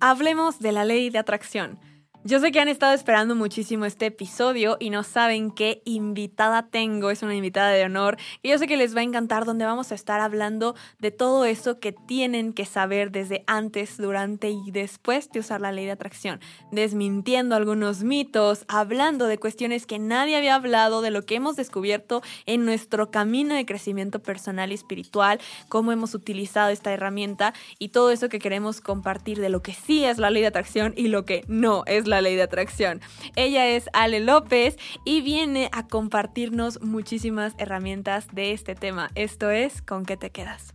Hablemos de la ley de atracción. Yo sé que han estado esperando muchísimo este episodio y no saben qué invitada tengo. Es una invitada de honor y yo sé que les va a encantar donde vamos a estar hablando de todo eso que tienen que saber desde antes, durante y después de usar la ley de atracción. Desmintiendo algunos mitos, hablando de cuestiones que nadie había hablado, de lo que hemos descubierto en nuestro camino de crecimiento personal y espiritual, cómo hemos utilizado esta herramienta y todo eso que queremos compartir de lo que sí es la ley de atracción y lo que no es la ley de atracción. Ella es Ale López y viene a compartirnos muchísimas herramientas de este tema. Esto es ¿Con qué te quedas?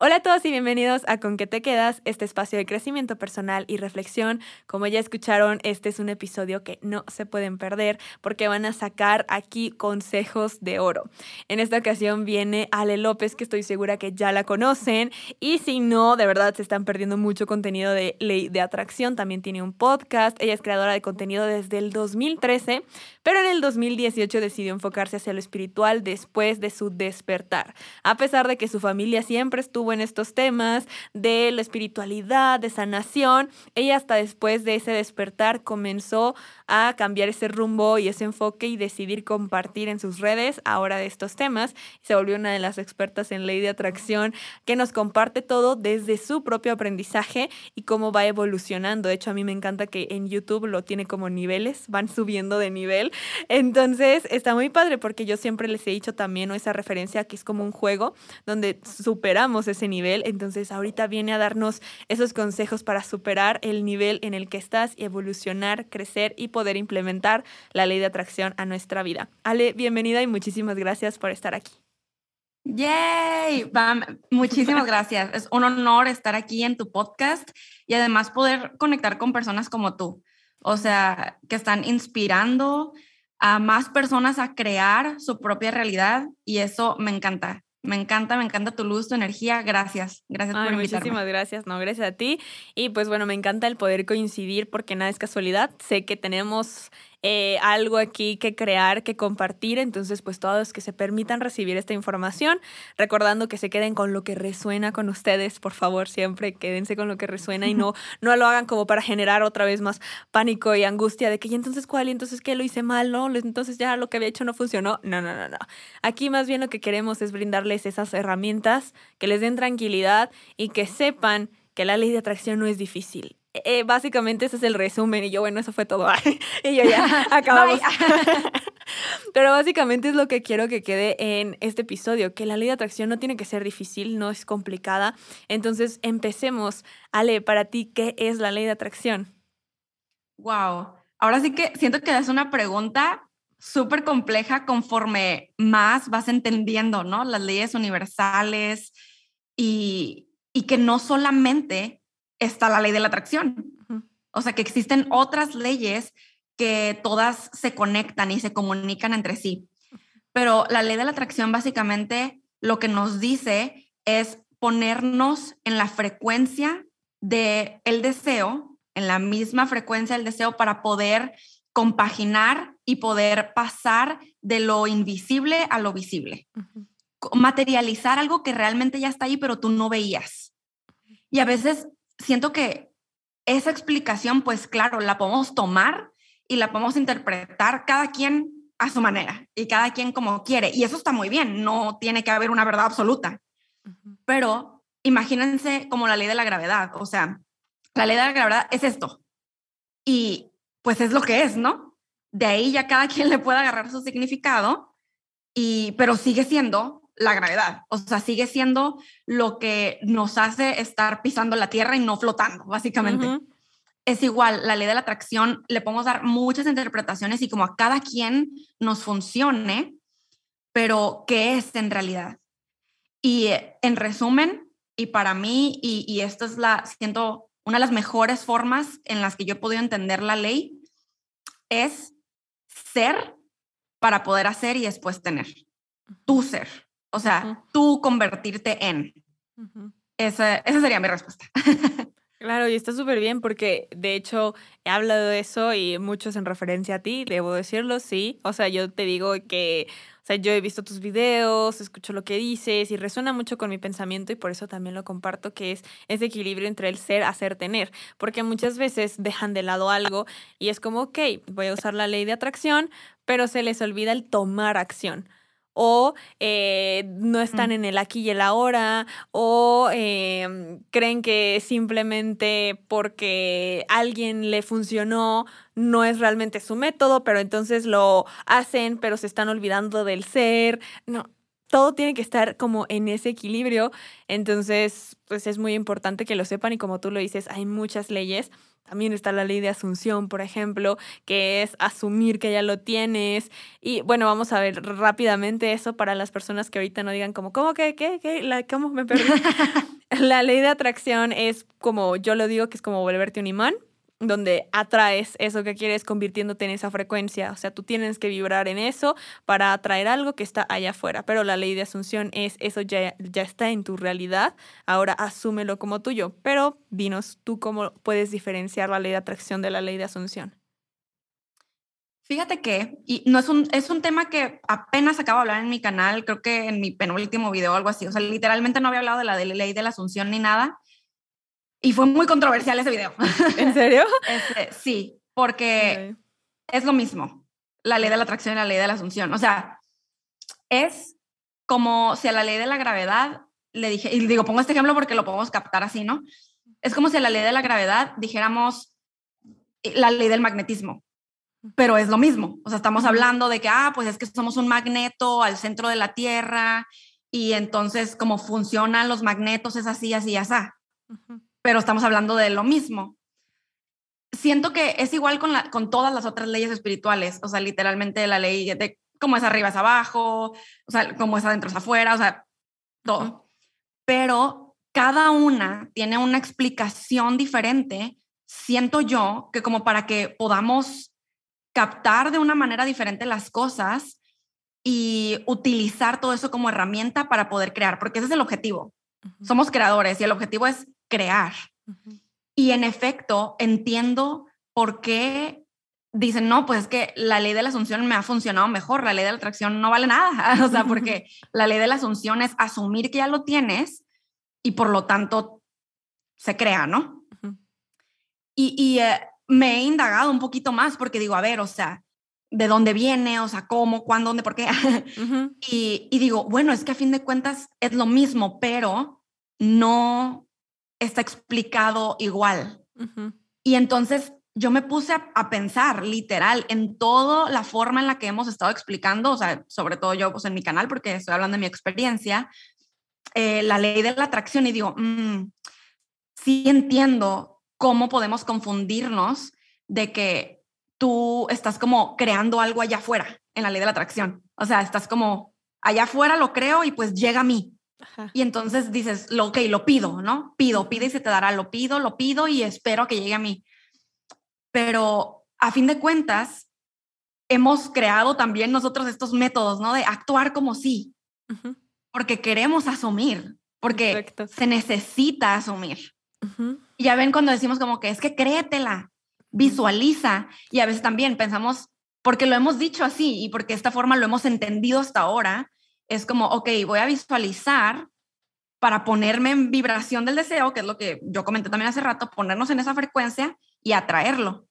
Hola a todos y bienvenidos a Con qué te quedas, este espacio de crecimiento personal y reflexión. Como ya escucharon, este es un episodio que no se pueden perder porque van a sacar aquí consejos de oro. En esta ocasión viene Ale López, que estoy segura que ya la conocen, y si no, de verdad se están perdiendo mucho contenido de ley de atracción. También tiene un podcast, ella es creadora de contenido desde el 2013, pero en el 2018 decidió enfocarse hacia lo espiritual después de su despertar. A pesar de que su familia siempre estuvo en estos temas de la espiritualidad, de sanación. Ella hasta después de ese despertar comenzó a cambiar ese rumbo y ese enfoque y decidir compartir en sus redes ahora de estos temas. Se volvió una de las expertas en ley de atracción que nos comparte todo desde su propio aprendizaje y cómo va evolucionando. De hecho, a mí me encanta que en YouTube lo tiene como niveles, van subiendo de nivel. Entonces, está muy padre porque yo siempre les he dicho también esa referencia que es como un juego donde superamos ese nivel. Entonces ahorita viene a darnos esos consejos para superar el nivel en el que estás y evolucionar, crecer y poder implementar la ley de atracción a nuestra vida. Ale, bienvenida y muchísimas gracias por estar aquí. ¡Yay! muchísimas gracias. Es un honor estar aquí en tu podcast y además poder conectar con personas como tú. O sea, que están inspirando a más personas a crear su propia realidad y eso me encanta. Me encanta, me encanta tu luz, tu energía. Gracias, gracias por invitarme. Muchísimas gracias, no, gracias a ti. Y pues bueno, me encanta el poder coincidir porque nada es casualidad. Sé que tenemos eh, algo aquí que crear, que compartir. Entonces, pues todos que se permitan recibir esta información, recordando que se queden con lo que resuena con ustedes, por favor, siempre quédense con lo que resuena y no, no lo hagan como para generar otra vez más pánico y angustia de que, ¿y entonces cuál? ¿Y entonces qué? Lo hice mal, ¿no? Entonces ya lo que había hecho no funcionó. No, no, no, no. Aquí más bien lo que queremos es brindarles esas herramientas que les den tranquilidad y que sepan que la ley de atracción no es difícil. Eh, básicamente ese es el resumen y yo, bueno, eso fue todo. y yo ya acabamos. Pero básicamente es lo que quiero que quede en este episodio, que la ley de atracción no tiene que ser difícil, no es complicada. Entonces, empecemos. Ale, para ti, ¿qué es la ley de atracción? Wow. Ahora sí que siento que es una pregunta súper compleja conforme más vas entendiendo, ¿no? Las leyes universales y, y que no solamente está la ley de la atracción. O sea, que existen otras leyes que todas se conectan y se comunican entre sí. Pero la ley de la atracción básicamente lo que nos dice es ponernos en la frecuencia de el deseo, en la misma frecuencia del deseo para poder compaginar y poder pasar de lo invisible a lo visible. Materializar algo que realmente ya está ahí, pero tú no veías. Y a veces siento que esa explicación, pues claro, la podemos tomar y la podemos interpretar cada quien a su manera y cada quien como quiere. Y eso está muy bien, no tiene que haber una verdad absoluta. Pero imagínense como la ley de la gravedad, o sea, la ley de la gravedad es esto. Y pues es lo que es, ¿no? De ahí ya cada quien le puede agarrar su significado, y, pero sigue siendo la gravedad. O sea, sigue siendo lo que nos hace estar pisando la tierra y no flotando, básicamente. Es igual, la ley de la atracción, le podemos dar muchas interpretaciones y como a cada quien nos funcione, pero ¿qué es en realidad? Y en resumen, y para mí, y, y esto es la, siento, una de las mejores formas en las que yo he podido entender la ley, es ser para poder hacer y después tener. Tu ser. O sea, tú convertirte en. esa, sería mi respuesta. Claro, y está súper bien porque de hecho he hablado de eso y muchos en referencia a ti, debo decirlo, sí. O sea, yo te digo que sea, yo he visto tus videos, escucho lo que dices y resuena mucho con mi pensamiento y por eso también lo comparto, que es ese equilibrio entre el ser, hacer, tener. Porque muchas veces dejan de lado algo y es como, ok, voy a usar la ley de atracción, pero se les olvida el tomar acción o eh, no están en el aquí y el ahora, o em, creen que simplemente porque alguien le funcionó no es realmente su método, pero entonces lo hacen, pero se están olvidando del ser. No, todo tiene que estar como en ese equilibrio. Entonces, pues es muy importante que lo sepan y como tú lo dices, hay muchas leyes también está la ley de asunción, por ejemplo, que es asumir que ya lo tienes. Y bueno, vamos a ver rápidamente eso para las personas que ahorita no digan como, ¿cómo que, qué, qué, la, cómo me perdí? la ley de atracción es como, yo lo digo, que es como volverte un imán donde atraes eso que quieres convirtiéndote en esa frecuencia. O sea, tú tienes que vibrar en eso para atraer algo que está allá afuera. Pero la ley de asunción es eso ya, ya está en tu realidad, ahora asúmelo como tuyo. Pero dinos tú cómo puedes diferenciar la ley de atracción de la ley de asunción. Fíjate que, y no es un, es un tema que apenas acabo de hablar en mi canal, creo que en mi penúltimo video o algo así. O sea, literalmente no había hablado de la ley de la asunción ni nada y fue muy controversial ese video. ¿En serio? Este, sí, porque es lo mismo, la ley de la atracción y la ley de la asunción. O sea, es como si a la ley de la gravedad le dije, y digo, pongo este ejemplo porque lo podemos captar así, ¿no? Es como si a la ley de la gravedad dijéramos eh, la ley del magnetismo, pero es lo mismo. O sea, estamos hablando de que, ah, pues es que somos un magneto al centro de la Tierra y entonces como funcionan los magnetos es así, así, así pero estamos hablando de lo mismo. Siento que es igual con, la, con todas las otras leyes espirituales, o sea, literalmente la ley de cómo es arriba es abajo, o sea, cómo es adentro es afuera, o sea, todo. Pero cada una tiene una explicación diferente, siento yo, que como para que podamos captar de una manera diferente las cosas y utilizar todo eso como herramienta para poder crear, porque ese es el objetivo. Somos creadores y el objetivo es crear. Y en efecto, entiendo por qué dicen, no, pues es que la ley de la asunción me ha funcionado mejor, la ley de la atracción no vale nada, o sea, porque la ley de la asunción es asumir que ya lo tienes y por lo tanto se crea, ¿no? Y, eh, me he indagado un poquito más porque digo, a ver, o sea, ¿de dónde viene? O sea, ¿cómo? ¿Cuándo? ¿Dónde? ¿Por qué? y, y digo, bueno, es que a fin de cuentas es lo mismo, pero no está explicado igual. Y entonces yo me puse a, pensar literal en toda la forma en la que hemos estado explicando, o sea, sobre todo yo pues en mi canal, porque estoy hablando de mi experiencia, eh, la ley de la atracción y digo, mm, sí entiendo cómo podemos confundirnos de que tú estás como creando algo allá afuera en la ley de la atracción. O sea, estás como allá afuera lo creo y pues llega a mí. Y entonces dices, lo, ok, lo pido, ¿no? Pido, pide y se te dará, lo pido, lo pido y espero que llegue a mí. Pero a fin de cuentas, hemos creado también nosotros estos métodos, ¿no? De actuar como sí, porque queremos asumir, porque se necesita asumir. Y ya ven cuando decimos como que es que créetela, visualiza, y a veces también pensamos, porque lo hemos dicho así y porque esta forma lo hemos entendido hasta ahora, es como, ok, voy a visualizar para ponerme en vibración del deseo, que es lo que yo comenté también hace rato, ponernos en esa frecuencia y atraerlo.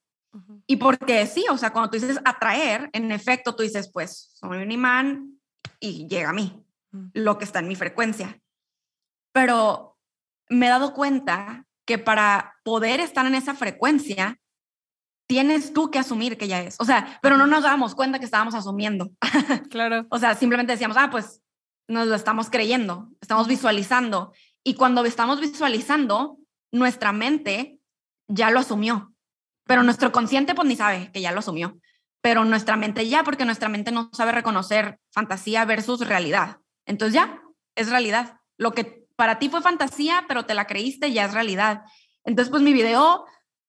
Y porque sí, o sea, cuando tú dices atraer, en efecto, tú dices, pues soy un imán y llega a mí lo que está en mi frecuencia. Pero me he dado cuenta que para poder estar en esa frecuencia, tienes tú que asumir que ya es. O sea, pero no nos damos cuenta que estábamos asumiendo. Claro. o sea, simplemente decíamos, ah, pues nos lo estamos creyendo, estamos visualizando. Y cuando estamos visualizando, nuestra mente ya lo asumió, pero nuestro consciente pues ni sabe que ya lo asumió, pero nuestra mente ya, porque nuestra mente no sabe reconocer fantasía versus realidad. Entonces ya, es realidad. Lo que para ti fue fantasía, pero te la creíste, ya es realidad. Entonces, pues mi video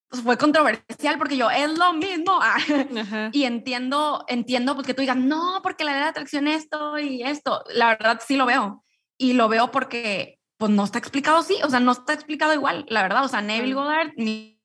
pues fue controversial porque yo, es lo mismo. y entiendo, entiendo porque tú digas, no, porque la ley de atracción esto y esto. La verdad sí lo veo. Y lo veo porque pues no está explicado así, o sea, no está explicado igual, la verdad. O sea, Neville Goddard, mis,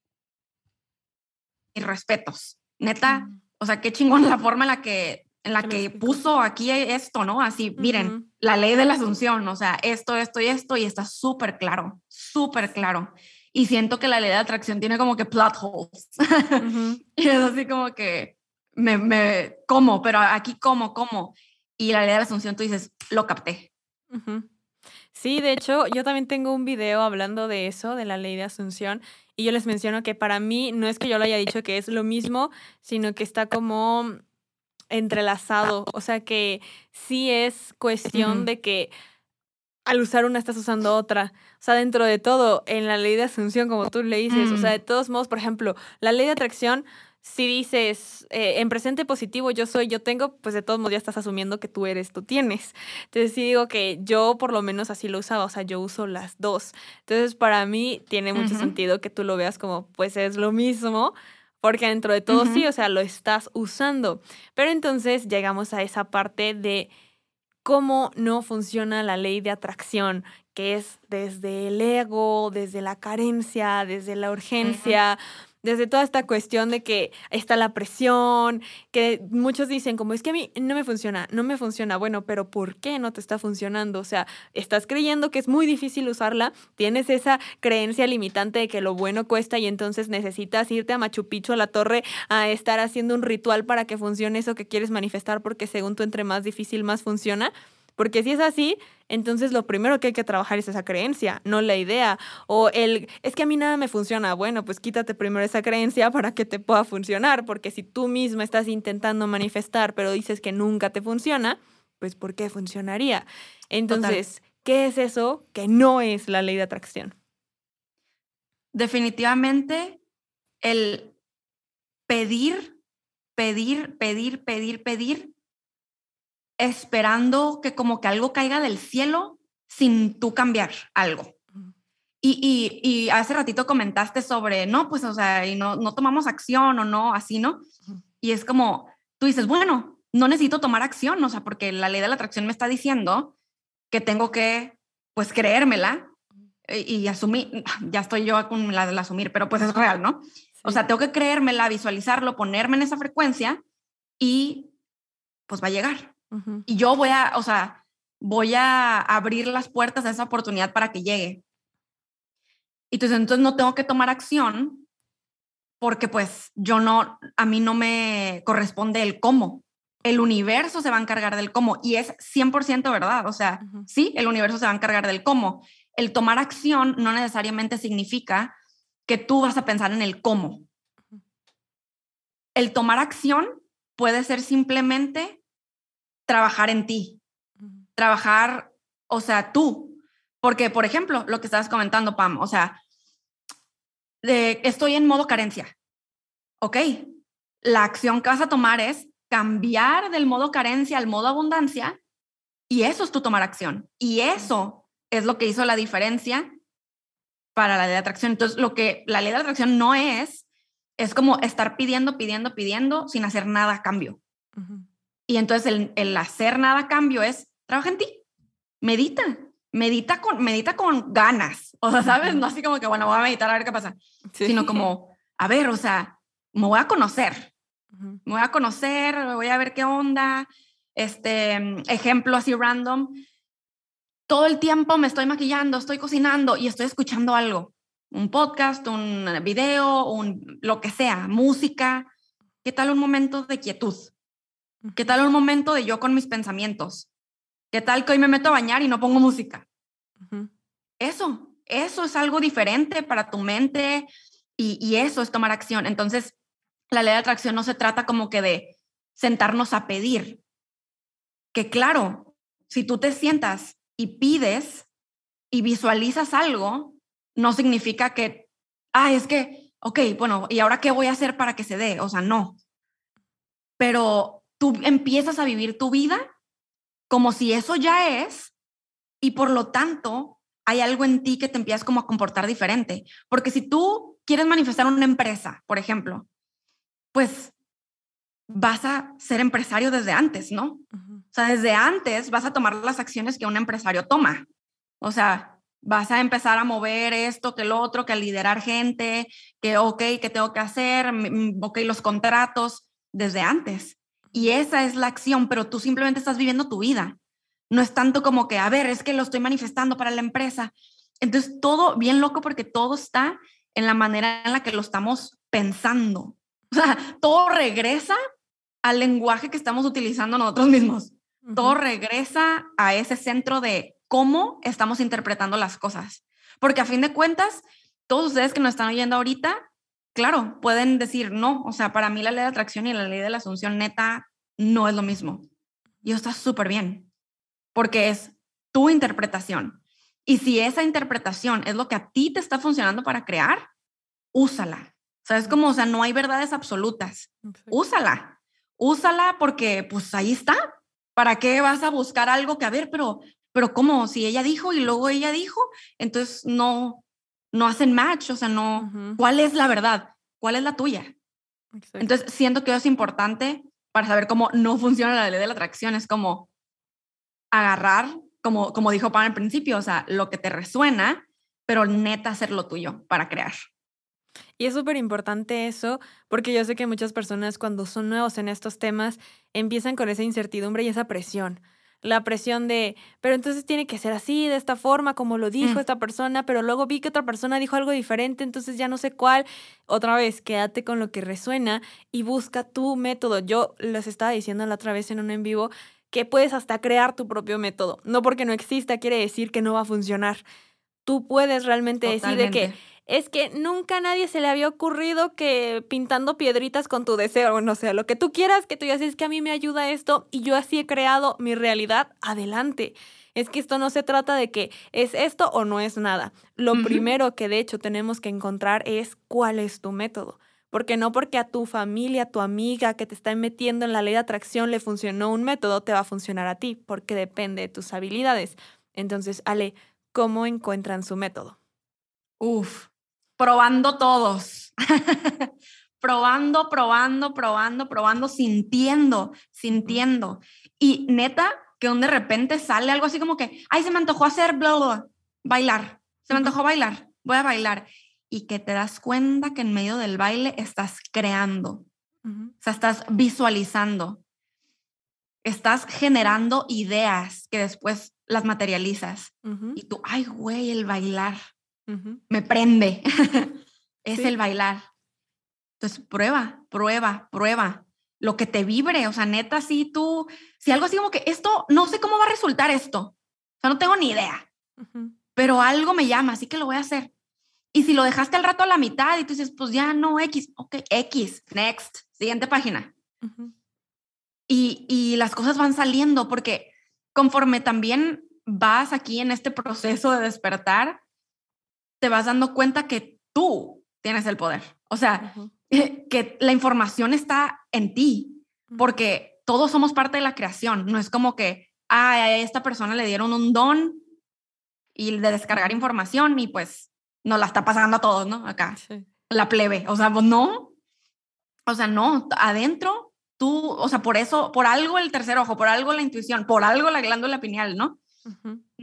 respetos. Neta, o sea, qué chingón la forma en la que en la que puso aquí esto, ¿no? Así, miren, la ley de la asunción, o sea, esto, esto y esto, y está súper claro, súper claro. Y siento que la ley de atracción tiene como que plot holes. y es así como que me, me, como, pero aquí como, como. Y la ley de la asunción, tú dices, lo capté. Sí, de hecho, yo también tengo un video hablando de eso, de la ley de asunción, y yo les menciono que para mí no es que yo lo haya dicho que es lo mismo, sino que está como entrelazado, o sea que sí es cuestión de que al usar una estás usando otra. O sea, dentro de todo, en la ley de asunción, como tú le dices, o sea, de todos modos, por ejemplo, la ley de atracción si dices eh, en presente positivo yo soy, yo tengo, pues de todos modos ya estás asumiendo que tú eres, tú tienes. Entonces sí digo que yo por lo menos así lo usaba, o sea, yo uso las dos. Entonces para mí tiene mucho sentido que tú lo veas como, pues es lo mismo, porque dentro de todo sí, o sea, lo estás usando. Pero entonces llegamos a esa parte de cómo no funciona la ley de atracción, que es desde el ego, desde la carencia, desde la urgencia desde toda esta cuestión de que está la presión, que muchos dicen como es que a mí no me funciona, no me funciona, bueno, pero ¿por qué no te está funcionando? O sea, estás creyendo que es muy difícil usarla, tienes esa creencia limitante de que lo bueno cuesta y entonces necesitas irte a Machu Picchu a la torre a estar haciendo un ritual para que funcione eso que quieres manifestar porque según tú entre más difícil más funciona. Porque si es así, entonces lo primero que hay que trabajar es esa creencia, no la idea. O el, es que a mí nada me funciona. Bueno, pues quítate primero esa creencia para que te pueda funcionar. Porque si tú misma estás intentando manifestar, pero dices que nunca te funciona, pues ¿por qué funcionaría? Entonces, ¿qué es eso que no es la ley de atracción? Definitivamente el pedir, pedir, pedir, pedir, pedir esperando que como que algo caiga del cielo sin tú cambiar algo. Y, y, hace ratito comentaste sobre, no, pues, o sea, y no, no tomamos acción o no, así, ¿no? Y es como, tú dices, bueno, no necesito tomar acción, o sea, porque la ley de la atracción me está diciendo que tengo que, pues, creérmela y, asumir, ya estoy yo con la del asumir, pero pues es real, ¿no? O sea, tengo que creérmela, visualizarlo, ponerme en esa frecuencia y pues va a llegar. Y yo voy a, o sea, voy a abrir las puertas a esa oportunidad para que llegue. Y entonces, entonces no tengo que tomar acción porque pues yo no, a mí no me corresponde el cómo. El universo se va a encargar del cómo y es 100% verdad. O sea, sí, el universo se va a encargar del cómo. El tomar acción no necesariamente significa que tú vas a pensar en el cómo. El tomar acción puede ser simplemente trabajar en ti, trabajar, o sea, tú. Porque, por ejemplo, lo que estabas comentando, Pam, o sea, de, estoy en modo carencia. Ok, la acción que vas a tomar es cambiar del modo carencia al modo abundancia y eso es tu tomar acción. Y eso es lo que hizo la diferencia para la ley de atracción. Entonces, lo que la ley de atracción no es, es como estar pidiendo, pidiendo, pidiendo sin hacer nada a cambio. Y entonces el, hacer nada a cambio es, trabaja en ti, medita, medita con, medita con ganas. O sea, ¿sabes? No así como que, bueno, voy a meditar a ver qué pasa, sino como, a ver, o sea, me voy a conocer, me voy a conocer, voy a ver qué onda. Este ejemplo así random. Todo el tiempo me estoy maquillando, estoy cocinando y estoy escuchando algo. Un podcast, un video, un, lo que sea, música. ¿Qué tal un momento de quietud? ¿Qué tal un momento de yo con mis pensamientos? ¿Qué tal que hoy me meto a bañar y no pongo música? Eso, eso es algo diferente para tu mente y, eso es tomar acción. Entonces, la ley de atracción no se trata como que de sentarnos a pedir. Que claro, si tú te sientas y pides y visualizas algo, no significa que, ah, es que, ok, bueno, ¿y ahora qué voy a hacer para que se dé? O sea, no. Pero tú empiezas a vivir tu vida como si eso ya es y por lo tanto hay algo en ti que te empiezas como a comportar diferente. Porque si tú quieres manifestar una empresa, por ejemplo, pues vas a ser empresario desde antes, ¿no? O sea, desde antes vas a tomar las acciones que un empresario toma. O sea, vas a empezar a mover esto, que lo otro, que a liderar gente, que, ok, que tengo que hacer, ok, los contratos, desde antes. Y esa es la acción, pero tú simplemente estás viviendo tu vida. No es tanto como que, a ver, es que lo estoy manifestando para la empresa. Entonces, todo bien loco porque todo está en la manera en la que lo estamos pensando. O sea, todo regresa al lenguaje que estamos utilizando nosotros mismos. Todo regresa a ese centro de cómo estamos interpretando las cosas. Porque a fin de cuentas, todos ustedes que nos están oyendo ahorita, claro, pueden decir, no, o sea, para mí la ley de atracción y la ley de la asunción neta no es lo mismo. Y está súper bien, porque es tu interpretación. Y si esa interpretación es lo que a ti te está funcionando para crear, úsala. O sea, es como, o sea, no hay verdades absolutas. Úsala. Úsala porque, pues ahí está. ¿Para qué vas a buscar algo que, a ver, pero, pero ¿cómo? Si ella dijo y luego ella dijo, entonces no, no hacen match, o sea, no, ¿cuál es la verdad? ¿Cuál es la tuya? Entonces, siento que eso es importante para saber cómo no funciona la ley de la atracción, es como agarrar, como, como dijo Pam al principio, o sea, lo que te resuena, pero neta hacer lo tuyo para crear. Y es súper importante eso, porque yo sé que muchas personas cuando son nuevos en estos temas empiezan con esa incertidumbre y esa presión la presión de, pero entonces tiene que ser así, de esta forma, como lo dijo mm. esta persona, pero luego vi que otra persona dijo algo diferente, entonces ya no sé cuál. Otra vez, quédate con lo que resuena y busca tu método. Yo les estaba diciendo la otra vez en un en vivo que puedes hasta crear tu propio método. No porque no exista quiere decir que no va a funcionar. Tú puedes realmente decir de que es que nunca a nadie se le había ocurrido que pintando piedritas con tu deseo, no sé, lo que tú quieras, que tú ya es que a mí me ayuda esto y yo así he creado mi realidad, adelante. Es que esto no se trata de que es esto o no es nada. Lo primero que de hecho tenemos que encontrar es cuál es tu método. Porque no porque a tu familia, a tu amiga que te está metiendo en la ley de atracción le funcionó un método, te va a funcionar a ti, porque depende de tus habilidades. Entonces, Ale, ¿cómo encuentran su método? Uf, probando todos. probando, probando, probando, probando, sintiendo, sintiendo. Y neta, que de repente sale algo así como que, ay, se me antojó hacer bla, bla, bailar. Se me antojó bailar, voy a bailar. Y que te das cuenta que en medio del baile estás creando. O sea, estás visualizando. Estás generando ideas que después las materializas. Y tú, ay, güey, el bailar me prende, es el bailar. Entonces, prueba, prueba, prueba. Lo que te vibre, o sea, neta, si tú, si algo así como que esto, no sé cómo va a resultar esto, o sea, no tengo ni idea, pero algo me llama, así que lo voy a hacer. Y si lo dejaste al rato a la mitad y tú dices, pues ya no, X, ok, X, next, siguiente página. y, y las cosas van saliendo porque conforme también vas aquí en este proceso de despertar, te vas dando cuenta que tú tienes el poder. O sea, que la información está en ti, porque todos somos parte de la creación. No es como que ah, a esta persona le dieron un don y de descargar información y pues nos la está pasando a todos, ¿no? Acá, la plebe. O sea, pues no. O sea, no, adentro tú, o sea, por eso, por algo el tercer ojo, por algo la intuición, por algo la glándula pineal, ¿no?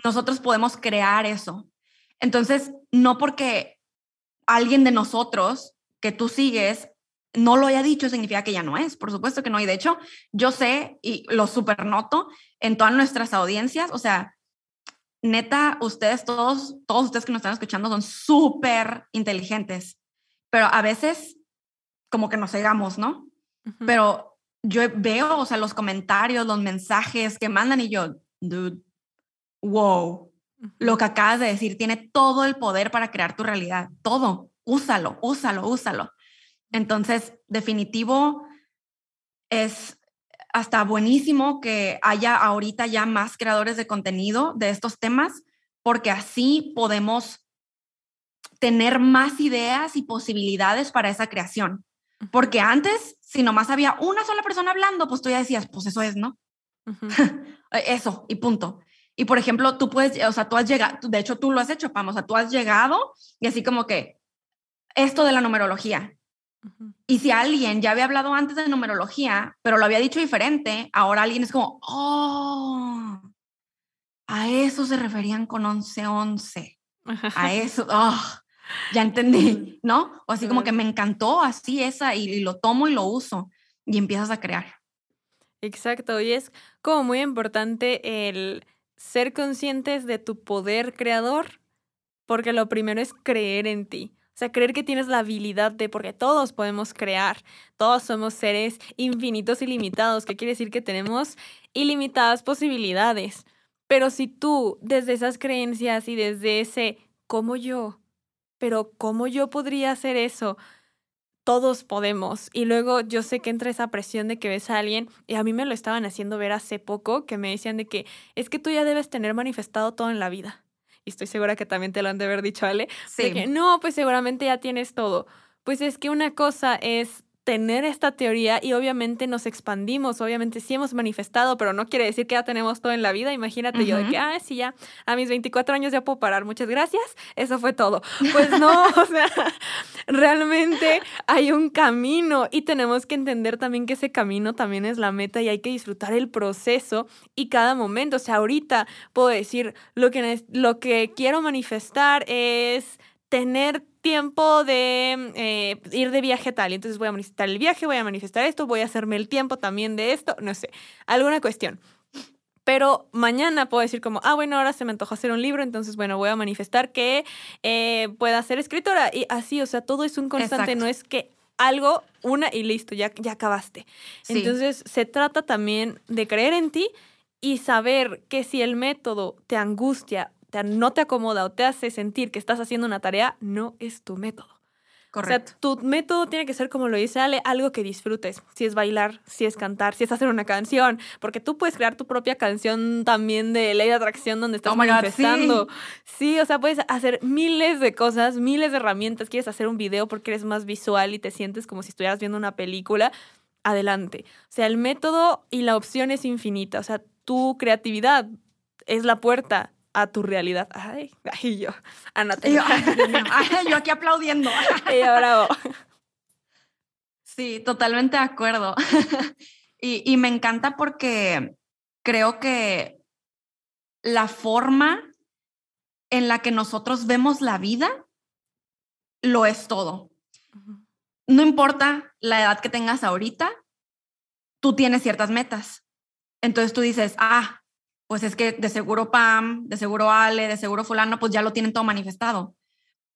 Nosotros podemos crear eso. Entonces, no porque alguien de nosotros que tú sigues no lo haya dicho significa que ya no es, por supuesto que no. Y de hecho, yo sé y lo supernoto en todas nuestras audiencias, o sea, neta, ustedes todos, todos ustedes que nos están escuchando son súper inteligentes, pero a veces como que nos cegamos, ¿no? Pero yo veo, o sea, los comentarios, los mensajes que mandan y yo, dude, wow, lo que acabas de decir, tiene todo el poder para crear tu realidad, todo. Úsalo, úsalo, úsalo. Entonces, definitivo, es hasta buenísimo que haya ahorita ya más creadores de contenido de estos temas, porque así podemos tener más ideas y posibilidades para esa creación. Porque antes, si nomás había una sola persona hablando, pues tú ya decías, pues eso es, ¿no? eso, y punto. Y por ejemplo, tú puedes, o sea, tú has llegado, de hecho tú lo has hecho, Pam, o sea, tú has llegado y así como que esto de la numerología. Y si alguien ya había hablado antes de numerología, pero lo había dicho diferente, ahora alguien es como, oh, a eso se referían con 1111. A eso, oh, ya entendí, ¿no? O así como que me encantó así esa y, y lo tomo y lo uso y empiezas a crear. Exacto, y es como muy importante el ser conscientes de tu poder creador, porque lo primero es creer en ti. O sea, creer que tienes la habilidad de, porque todos podemos crear, todos somos seres infinitos y limitados, que quiere decir que tenemos ilimitadas posibilidades. Pero si tú, desde esas creencias y desde ese, ¿cómo yo? Pero ¿cómo yo podría hacer eso? Todos podemos. Y luego yo sé que entra esa presión de que ves a alguien, y a mí me lo estaban haciendo ver hace poco, que me decían de que es que tú ya debes tener manifestado todo en la vida y estoy segura que también te lo han de haber dicho, Ale, sí. que no, pues seguramente ya tienes todo. Pues es que una cosa es tener esta teoría y obviamente nos expandimos, obviamente sí hemos manifestado, pero no quiere decir que ya tenemos todo en la vida. Imagínate yo de que, ah, sí, ya a mis 24 años ya puedo parar, muchas gracias, eso fue todo. Pues no, o sea, realmente hay un camino y tenemos que entender también que ese camino también es la meta y hay que disfrutar el proceso y cada momento. O sea, ahorita puedo decir, lo que, lo que quiero manifestar es tener tiempo de eh, ir de viaje tal. Y entonces voy a manifestar el viaje, voy a manifestar esto, voy a hacerme el tiempo también de esto, no sé, alguna cuestión. Pero mañana puedo decir como, ah, bueno, ahora se me antojó hacer un libro, entonces, bueno, voy a manifestar que eh, pueda ser escritora. Y así, o sea, todo es un constante, no es que algo, una y listo, ya, ya acabaste. Entonces, se trata también de creer en ti y saber que si el método te angustia no te acomoda o te hace sentir que estás haciendo una tarea, no es tu método. Correcto. O sea, tu método tiene que ser, como lo dice Ale, algo que disfrutes. Si es bailar, si es cantar, si es hacer una canción. Porque tú puedes crear tu propia canción también de ley de atracción donde estás oh manifestando. sí. o sea, puedes hacer miles de cosas, miles de herramientas. Quieres hacer un video porque eres más visual y te sientes como si estuvieras viendo una película. Adelante. O sea, el método y la opción es infinita. O sea, tu creatividad es la puerta a tu realidad. Ay, ay yo, Yo, yo aquí aplaudiendo. y bravo. Sí, totalmente de acuerdo. y, y me encanta porque creo que la forma en la que nosotros vemos la vida lo es todo. No importa la edad que tengas ahorita, tú tienes ciertas metas. Entonces tú dices, ah, pues es que de seguro Pam, de seguro Ale, de seguro fulano, pues ya lo tienen todo manifestado.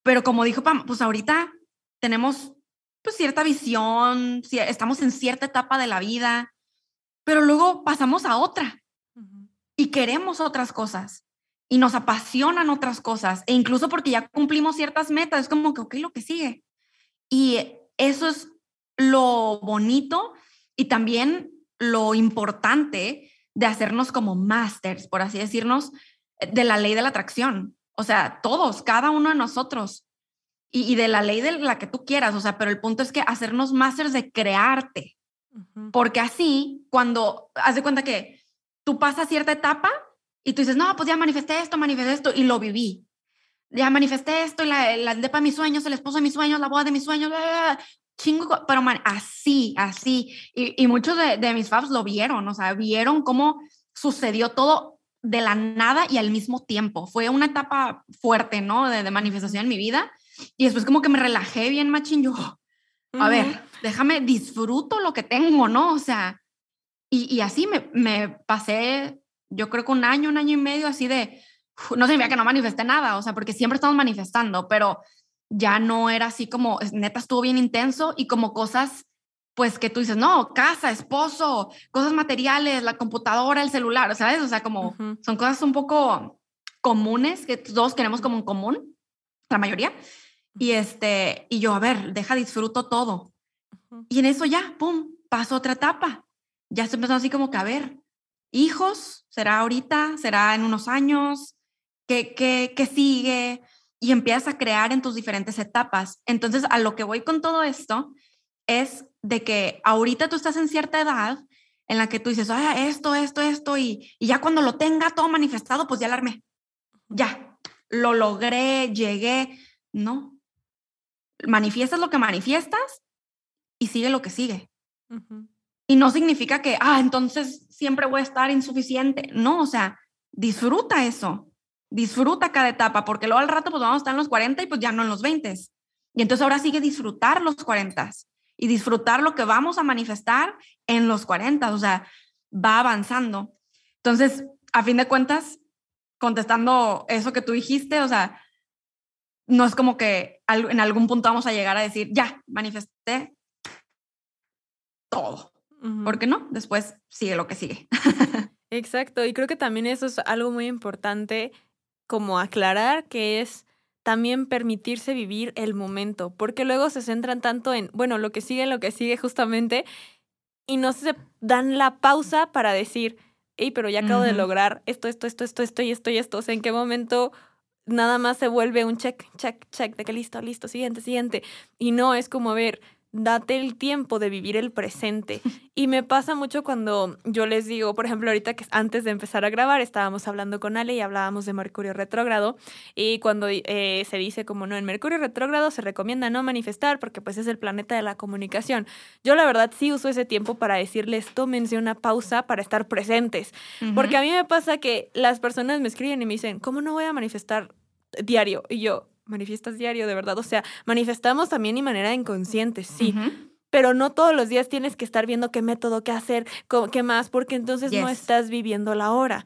Pero como dijo Pam, pues ahorita tenemos pues cierta visión, estamos en cierta etapa de la vida, pero luego pasamos a otra y queremos otras cosas y nos apasionan otras cosas e incluso porque ya cumplimos ciertas metas, es como que, ok, lo que sigue. Y eso es lo bonito y también lo importante de hacernos como masters, por así decirnos, eh, de la ley de la atracción. O sea, todos, cada uno de nosotros. Y, de la ley de la que tú quieras. O sea, pero el punto es que hacernos masters de crearte. Porque así, cuando, haz de cuenta que tú pasas cierta etapa y tú dices, no, pues ya manifesté esto, manifesté esto y lo viví. Ya manifesté esto y la, la depa de mis sueños, el esposo de mis sueños, la boda de mis sueños, chingo, pero man, así, así. Y, y muchos de, de, mis fans lo vieron, o sea, vieron cómo sucedió todo de la nada y al mismo tiempo. Fue una etapa fuerte, ¿no? De, de manifestación en mi vida. Y después como que me relajé bien, machín, yo, a ver, déjame, disfruto lo que tengo, ¿no? O sea, y, y así me, me, pasé, yo creo que un año, un año y medio así de, no significa que no manifesté nada, o sea, porque siempre estamos manifestando, pero ya no era así como, neta, estuvo bien intenso y como cosas, pues que tú dices, no, casa, esposo, cosas materiales, la computadora, el celular, ¿sabes? O sea, como son cosas un poco comunes que todos queremos como en común, la mayoría. Y este, y yo, a ver, deja, disfruto todo. Y en eso ya, pum, pasó otra etapa. Ya se empezó así como que, a ver, hijos, ¿será ahorita? ¿Será en unos años? ¿Qué, qué, qué sigue? Y empiezas a crear en tus diferentes etapas. Entonces, a lo que voy con todo esto es de que ahorita tú estás en cierta edad en la que tú dices, ah, esto, esto, esto, y, y ya cuando lo tenga todo manifestado, pues ya la armé. Ya, lo logré, llegué. No. Manifiestas lo que manifiestas y sigue lo que sigue. Y no significa que, ah, entonces siempre voy a estar insuficiente. No, o sea, disfruta eso disfruta cada etapa, porque luego al rato pues vamos a estar en los 40 y pues ya no en los 20. Y entonces ahora sigue disfrutar los 40 y disfrutar lo que vamos a manifestar en los 40. O sea, va avanzando. Entonces, a fin de cuentas, contestando eso que tú dijiste, o sea, no es como que en algún punto vamos a llegar a decir, ya, manifesté todo. ¿Por qué no? Después sigue lo que sigue. Exacto, y creo que también eso es algo muy importante como aclarar que es también permitirse vivir el momento, porque luego se centran tanto en, bueno, lo que sigue, lo que sigue justamente, y no se dan la pausa para decir, hey, pero ya acabo de lograr esto, esto, esto, esto, esto y esto y esto, o sea, en qué momento nada más se vuelve un check, check, check, de que listo, listo, siguiente, siguiente, y no es como, a ver, date el tiempo de vivir el presente. Y me pasa mucho cuando yo les digo, por ejemplo, ahorita que antes de empezar a grabar estábamos hablando con Ale y hablábamos de Mercurio retrógrado y cuando eh, se dice como no, en Mercurio retrógrado se recomienda no manifestar porque pues es el planeta de la comunicación. Yo la verdad sí uso ese tiempo para decirles, tómense una pausa para estar presentes. Porque a mí me pasa que las personas me escriben y me dicen, ¿cómo no voy a manifestar diario? Y yo, manifiestas diario, de verdad. O sea, manifestamos también y manera inconsciente, sí. Pero no todos los días tienes que estar viendo qué método, qué hacer, qué más, porque entonces no estás viviendo la hora.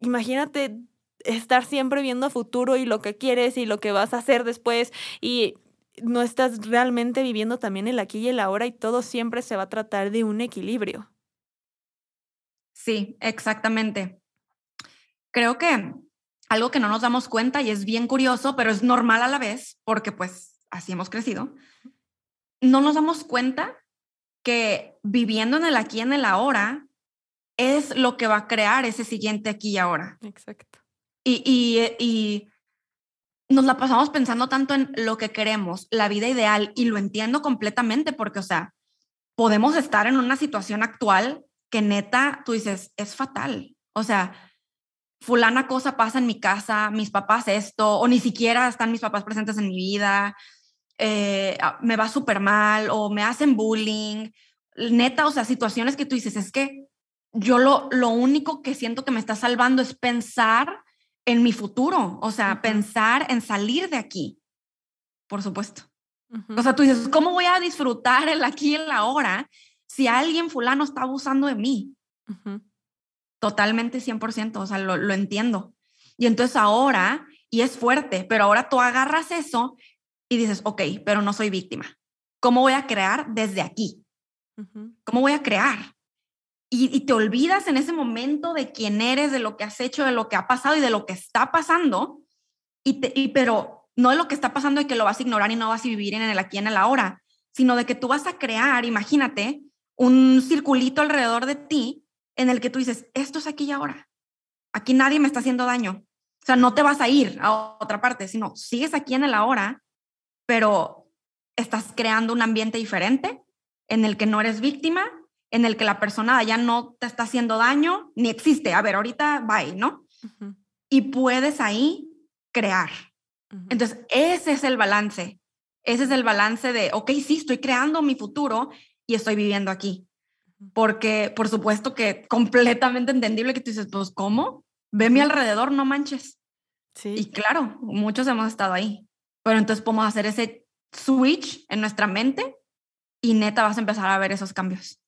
Imagínate estar siempre viendo futuro y lo que quieres y lo que vas a hacer después y no estás realmente viviendo también el aquí y el ahora y todo siempre se va a tratar de un equilibrio. Sí, exactamente. Creo que algo que no nos damos cuenta y es bien curioso, pero es normal a la vez, porque pues así hemos crecido, no nos damos cuenta que viviendo en el aquí y en el ahora es lo que va a crear ese siguiente aquí y ahora. Exacto. Y, y, y nos la pasamos pensando tanto en lo que queremos, la vida ideal, y lo entiendo completamente porque, o sea, podemos estar en una situación actual que neta, tú dices, es fatal. O sea, fulana cosa pasa en mi casa, mis papás esto, o ni siquiera están mis papás presentes en mi vida, eh, ah, me va súper mal, o me hacen bullying, neta, o sea, situaciones que tú dices, es que yo lo, lo único que siento que me está salvando es pensar en mi futuro, o sea, pensar en salir de aquí, por supuesto. O sea, tú dices, ¿cómo voy a disfrutar el aquí y el ahora si alguien fulano está abusando de mí? Totalmente 100%, o sea, lo, lo entiendo. Y entonces ahora, y es fuerte, pero ahora tú agarras eso y dices, ok, pero no soy víctima. ¿Cómo voy a crear desde aquí? ¿Cómo voy a crear? Y, y, te olvidas en ese momento de quién eres, de lo que has hecho, de lo que ha pasado y de lo que está pasando. Y, te, y pero no de lo que está pasando y que lo vas a ignorar y no vas a vivir en el aquí en el ahora, sino de que tú vas a crear, imagínate, un circulito alrededor de ti en el que tú dices, esto es aquí y ahora. Aquí nadie me está haciendo daño. O sea, no te vas a ir a otra parte, sino sigues aquí en el ahora, pero estás creando un ambiente diferente en el que no eres víctima, en el que la persona ya no te está haciendo daño, ni existe. A ver, ahorita bye, ¿no? Y puedes ahí crear. Entonces, ese es el balance. Ese es el balance de, ok, sí, estoy creando mi futuro y estoy viviendo aquí porque por supuesto que completamente entendible que tú dices, pues ¿cómo? Ve mi alrededor, no manches. Sí. Y claro, muchos hemos estado ahí, pero entonces podemos hacer ese switch en nuestra mente y neta vas a empezar a ver esos cambios.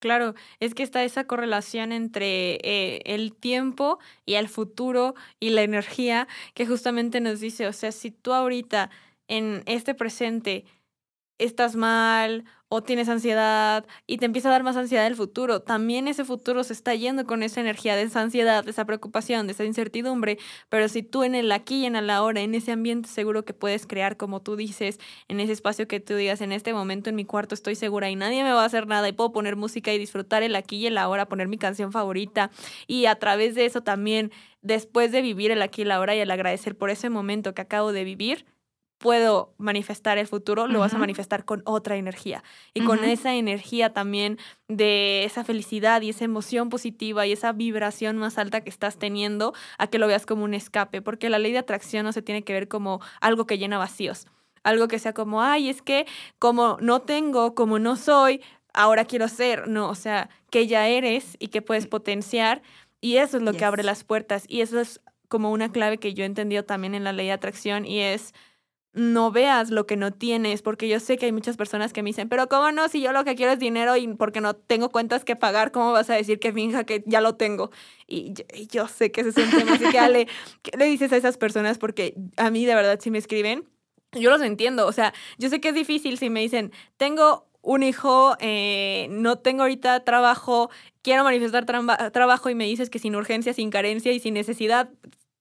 Claro, es que está esa correlación entre eh, el tiempo y el futuro y la energía que justamente nos dice, o sea, si tú ahorita en este presente estás mal o tienes ansiedad y te empieza a dar más ansiedad el futuro, también ese futuro se está yendo con esa energía de esa ansiedad, de esa preocupación, de esa incertidumbre, pero si tú en el aquí y en el ahora, en ese ambiente seguro que puedes crear, como tú dices, en ese espacio que tú digas, en este momento en mi cuarto estoy segura y nadie me va a hacer nada y puedo poner música y disfrutar el aquí y el ahora, poner mi canción favorita y a través de eso también, después de vivir el aquí y el ahora y el agradecer por ese momento que acabo de vivir, puedo manifestar el futuro, lo vas a manifestar con otra energía. Y con esa energía también de esa felicidad y esa emoción positiva y esa vibración más alta que estás teniendo, a que lo veas como un escape, porque la ley de atracción no se tiene que ver como algo que llena vacíos, algo que sea como, ay, es que como no tengo, como no soy, ahora quiero ser, no, o sea, que ya eres y que puedes potenciar. Y eso es lo que abre las puertas. Y eso es como una clave que yo he entendido también en la ley de atracción y es no veas lo que no tienes, porque yo sé que hay muchas personas que me dicen, pero ¿cómo no? Si yo lo que quiero es dinero y porque no tengo cuentas que pagar, ¿cómo vas a decir que finja que ya lo tengo? Y yo, sé que ese es un tema, así que Ale, ¿qué le dices a esas personas? Porque a mí de verdad si me escriben, yo los entiendo, o sea, yo sé que es difícil si me dicen, tengo un hijo, eh, no tengo ahorita trabajo, quiero manifestar trabajo y me dices que sin urgencia, sin carencia y sin necesidad,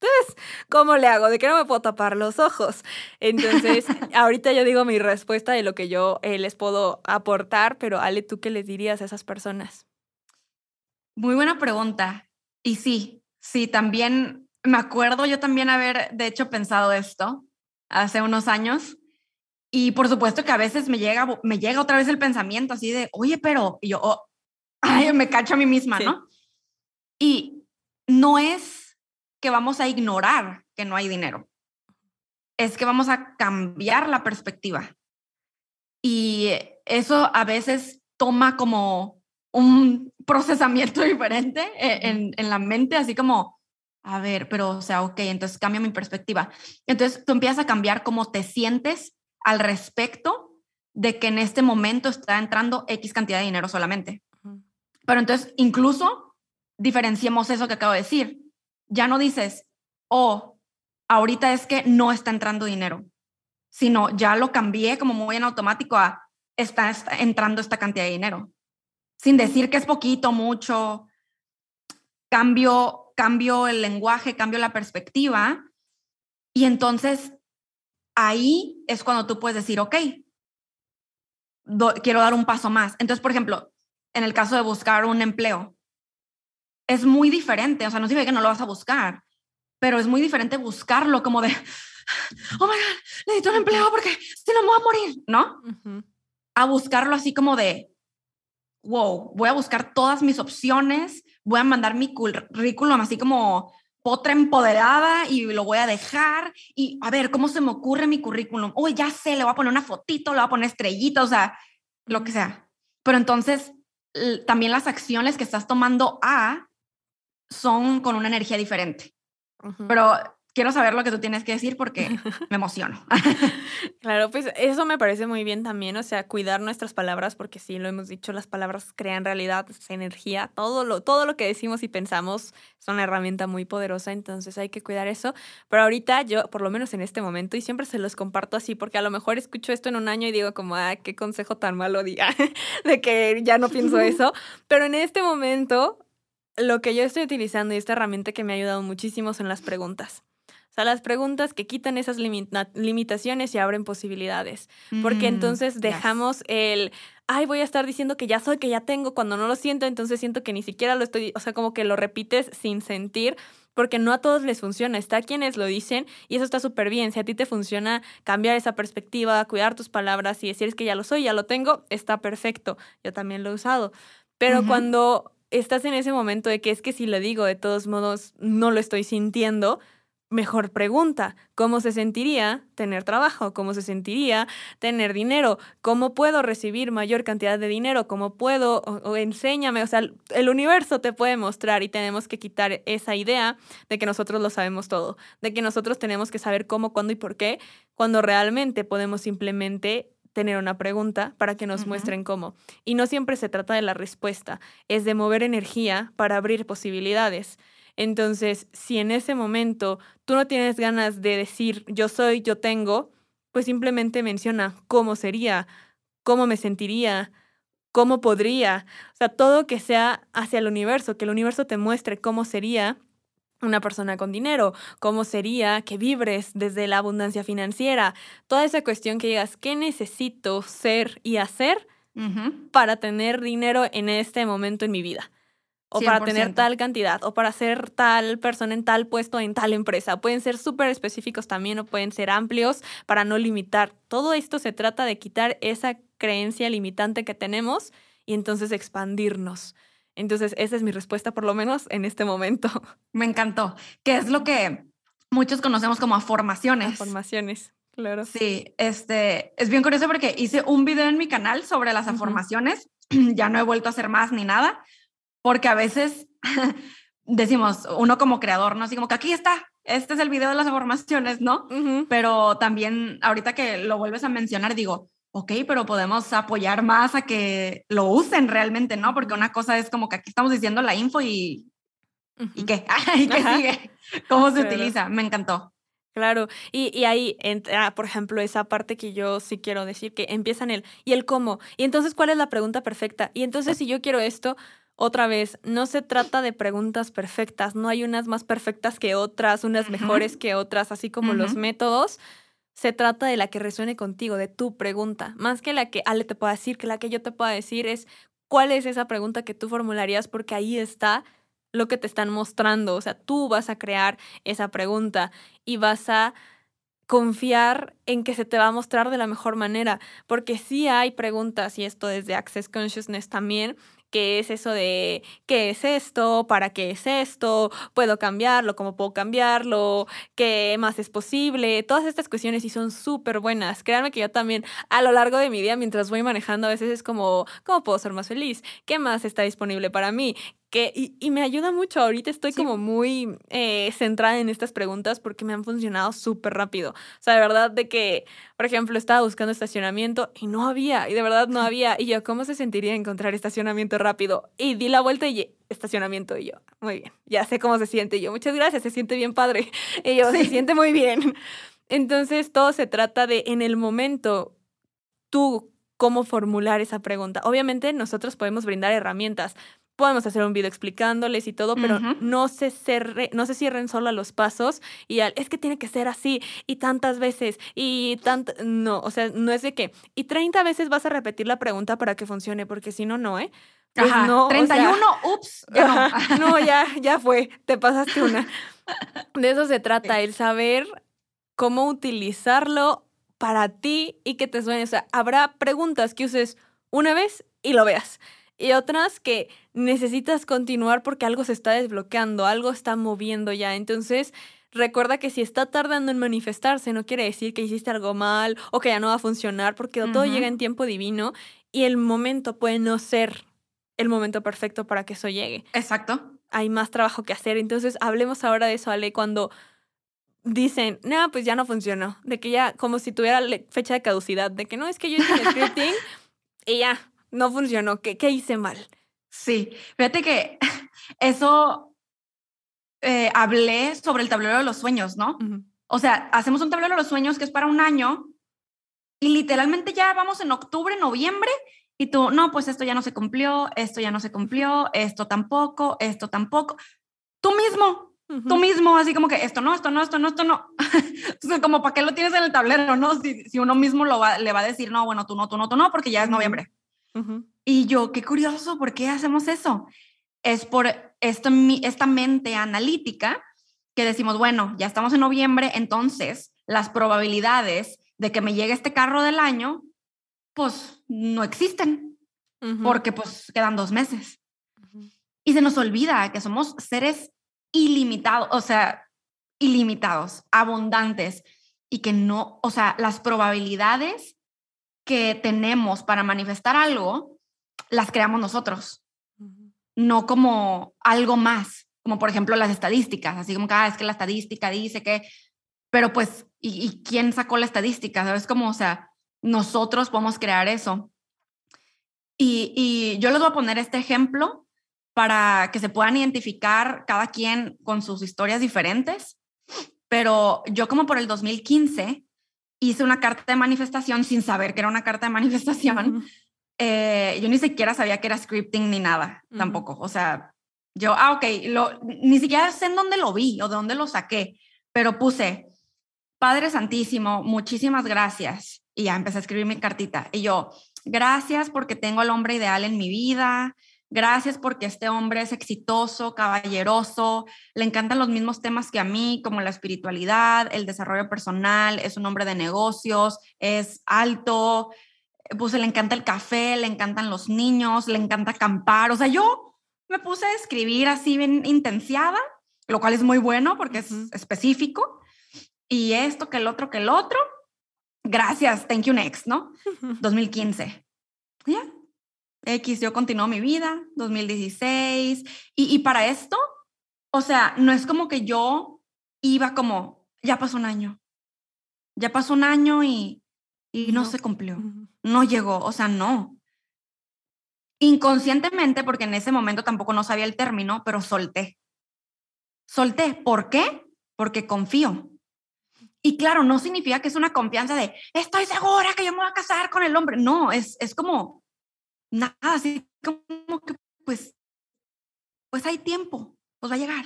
entonces, ¿cómo le hago? ¿De qué no me puedo tapar los ojos? Entonces, ahorita yo digo mi respuesta de lo que yo eh, les puedo aportar, pero Ale, ¿tú qué les dirías a esas personas? Muy buena pregunta. Y sí, sí, también me acuerdo yo también haber, de hecho, pensado esto hace unos años. Y por supuesto que a veces me llega, me llega otra vez el pensamiento así de, oye, pero y yo, oh, ay, me cacho a mí misma, ¿no? Y no es que vamos a ignorar que no hay dinero. Es que vamos a cambiar la perspectiva. Y eso a veces toma como un procesamiento diferente e, en, en, la mente, así como, a ver, pero, o sea, ok, entonces cambia mi perspectiva. Entonces tú empiezas a cambiar cómo te sientes al respecto de que en este momento está entrando X cantidad de dinero solamente. Pero entonces, incluso diferenciemos eso que acabo de decir ya no dices, oh, ahorita es que no está entrando dinero, sino ya lo cambié como muy en automático a, está, entrando esta cantidad de dinero. Sin decir que es poquito, mucho, cambio, cambio el lenguaje, cambio la perspectiva. Y entonces ahí es cuando tú puedes decir, ok, quiero dar un paso más. Entonces, por ejemplo, en el caso de buscar un empleo, es muy diferente, o sea, no significa que no lo vas a buscar, pero es muy diferente buscarlo como de, oh my God, necesito un empleo porque si no me voy a morir, ¿no? A buscarlo así como de, wow, voy a buscar todas mis opciones, voy a mandar mi currículum así como potra empoderada y lo voy a dejar y a ver cómo se me ocurre mi currículum. Uy, ya sé, le voy a poner una fotito, le voy a poner estrellita, o sea, lo que sea. Pero entonces también las acciones que estás tomando a son con una energía diferente. Pero quiero saber lo que tú tienes que decir porque me emociono. claro, pues eso me parece muy bien también, o sea, cuidar nuestras palabras, porque sí, lo hemos dicho, las palabras crean realidad, es energía, todo lo, todo lo que decimos y pensamos es una herramienta muy poderosa, entonces hay que cuidar eso. Pero ahorita yo, por lo menos en este momento, y siempre se los comparto así, porque a lo mejor escucho esto en un año y digo como, ah, qué consejo tan malo diga, de que ya no pienso eso, pero en este momento lo que yo estoy utilizando y esta herramienta que me ha ayudado muchísimo son las preguntas. O sea, las preguntas que quitan esas limitaciones y abren posibilidades. Porque mm, entonces dejamos el, ay, voy a estar diciendo que ya soy, que ya tengo, cuando no lo siento, entonces siento que ni siquiera lo estoy, o sea, como que lo repites sin sentir, porque no a todos les funciona. Está quienes lo dicen y eso está súper bien. Si a ti te funciona cambiar esa perspectiva, cuidar tus palabras y decir que ya lo soy, ya lo tengo, está perfecto. Yo también lo he usado. Pero cuando estás en ese momento de que es que si lo digo, de todos modos, no lo estoy sintiendo, mejor pregunta, ¿cómo se sentiría tener trabajo? ¿Cómo se sentiría tener dinero? ¿Cómo puedo recibir mayor cantidad de dinero? ¿Cómo puedo? O, enséñame, o sea, el universo te puede mostrar y tenemos que quitar esa idea de que nosotros lo sabemos todo, de que nosotros tenemos que saber cómo, cuándo y por qué, cuando realmente podemos simplemente tener una pregunta para que nos muestren cómo. Y no siempre se trata de la respuesta, es de mover energía para abrir posibilidades. Entonces, si en ese momento tú no tienes ganas de decir yo soy, yo tengo, pues simplemente menciona cómo sería, cómo me sentiría, cómo podría. O sea, todo que sea hacia el universo, que el universo te muestre cómo sería una persona con dinero, cómo sería que vibres desde la abundancia financiera, toda esa cuestión que digas, ¿qué necesito ser y hacer para tener dinero en este momento en mi vida? O para tener tal cantidad, o para ser tal persona en tal puesto en tal empresa. Pueden ser súper específicos también o pueden ser amplios para no limitar. Todo esto se trata de quitar esa creencia limitante que tenemos y entonces expandirnos. Entonces, esa es mi respuesta, por lo menos en este momento. Me encantó. ¿Qué es lo que muchos conocemos como formaciones? Formaciones, claro. Sí, este, es bien curioso porque hice un video en mi canal sobre las afirmaciones. ya no he vuelto a hacer más ni nada, porque a veces decimos, uno como creador, ¿no? Así como que aquí está, este es el video de las afirmaciones, ¿no? Pero también ahorita que lo vuelves a mencionar, digo, ok, pero podemos apoyar más a que lo usen realmente, ¿no? Porque una cosa es como que aquí estamos diciendo la info y... ¿Y qué? ¿Y qué sigue? ¿Cómo se utiliza? Me encantó. Claro, y, y ahí entra, por ejemplo, esa parte que yo sí quiero decir, que empieza en el, ¿y el cómo? Y entonces, ¿cuál es la pregunta perfecta? Y entonces, si yo quiero esto, otra vez, no se trata de preguntas perfectas, no hay unas más perfectas que otras, unas mejores que otras, así como los métodos. Se trata de la que resuene contigo, de tu pregunta, más que la que Ale te pueda decir, que la que yo te pueda decir es cuál es esa pregunta que tú formularías, porque ahí está lo que te están mostrando. O sea, tú vas a crear esa pregunta y vas a confiar en que se te va a mostrar de la mejor manera, porque sí hay preguntas, y esto desde Access Consciousness también, que es eso de qué es esto, para qué es esto, puedo cambiarlo, cómo puedo cambiarlo, qué más es posible. Todas estas cuestiones y son súper buenas. Créanme que yo también a lo largo de mi día, mientras voy manejando, a veces es como, ¿cómo puedo ser más feliz? ¿Qué más está disponible para mí? Y, me ayuda mucho. Ahorita estoy como muy eh, centrada en estas preguntas porque me han funcionado súper rápido. O sea, de verdad, de que, por ejemplo, estaba buscando estacionamiento y no había, y de verdad no había. Y yo, ¿cómo se sentiría encontrar estacionamiento rápido? Y di la vuelta y estacionamiento. Y yo, muy bien, ya sé cómo se siente. Y yo, muchas gracias, se siente bien padre. Y yo, se siente muy bien. Entonces, todo se trata de en el momento, tú cómo formular esa pregunta. Obviamente nosotros podemos brindar herramientas, podemos hacer un video explicándoles y todo, pero no, se cerre, no se cierren solo a los pasos y al, es que tiene que ser así y tantas veces y tanto, no, o sea, no es de que, y 30 veces vas a repetir la pregunta para que funcione, porque si no, no, ¿eh? Pues no, 31, ups, ya no. no, ya, ya fue, te pasaste una. De eso se trata, el saber cómo utilizarlo para ti y que te suene. O sea, habrá preguntas que uses una vez y lo veas y otras que necesitas continuar porque algo se está desbloqueando, algo está moviendo ya. Entonces, recuerda que si está tardando en manifestarse, no quiere decir que hiciste algo mal o que ya no va a funcionar, porque todo llega en tiempo divino y el momento puede no ser el momento perfecto para que eso llegue. Exacto. Hay más trabajo que hacer. Entonces, hablemos ahora de eso, Ale, cuando dicen, no, pues ya no funcionó, de que ya, como si tuviera fecha de caducidad, de que no, es que yo hice el scripting y ya, no funcionó. ¿Qué, qué hice mal? Sí, fíjate que eso eh, hablé sobre el tablero de los sueños, ¿no? O sea, hacemos un tablero de los sueños que es para un año y literalmente ya vamos en octubre, noviembre y tú, no, pues esto ya no se cumplió, esto ya no se cumplió, esto tampoco, esto tampoco. Tú mismo, tú mismo, así como que esto no, esto no, esto no, esto no. Entonces, como para qué lo tienes en el tablero, ¿no? Si, si uno mismo lo va, le va a decir, no, bueno, tú no, tú no, tú no, porque ya es noviembre. Y yo, qué curioso, ¿por qué hacemos eso? Es por esto, esta mente analítica que decimos, bueno, ya estamos en noviembre, entonces las probabilidades de que me llegue este carro del año, pues no existen, porque pues quedan dos meses. Y se nos olvida que somos seres ilimitados, o sea, ilimitados, abundantes, y que no, o sea, las probabilidades que tenemos para manifestar algo, las creamos nosotros, no como algo más, como por ejemplo las estadísticas, así como que, ah, es que la estadística dice que, pero pues, ¿y, quién sacó la estadística? ¿Sabes cómo? O sea, nosotros podemos crear eso. Y, y yo les voy a poner este ejemplo para que se puedan identificar cada quien con sus historias diferentes, pero yo como por el 2015 hice una carta de manifestación sin saber que era una carta de manifestación. Eh, yo ni siquiera sabía que era scripting ni nada, tampoco. O sea, yo, ah, ok, lo, ni siquiera sé en dónde lo vi o de dónde lo saqué, pero puse, Padre Santísimo, muchísimas gracias. Y ya empecé a escribir mi cartita. Y yo, gracias porque tengo al hombre ideal en mi vida, Gracias porque este hombre es exitoso, caballeroso, le encantan los mismos temas que a mí, como la espiritualidad, el desarrollo personal, es un hombre de negocios, es alto, pues le encanta el café, le encantan los niños, le encanta acampar. O sea, yo me puse a escribir así bien intensiada, lo cual es muy bueno porque es específico. Y esto, que el otro, que el otro. Gracias, thank you next, ¿no? 2015. Ya, X, yo continúo mi vida, 2016. Y, y para esto, o sea, no es como que yo iba como, ya pasó un año, ya pasó un año y, y no, se cumplió, no llegó, o sea, no. Inconscientemente, porque en ese momento tampoco no sabía el término, pero solté. Solté. ¿Por qué? Porque confío. Y claro, no significa que es una confianza de, estoy segura que yo me voy a casar con el hombre. No, es, es como, nada, así como que, pues, pues hay tiempo, pues va a llegar.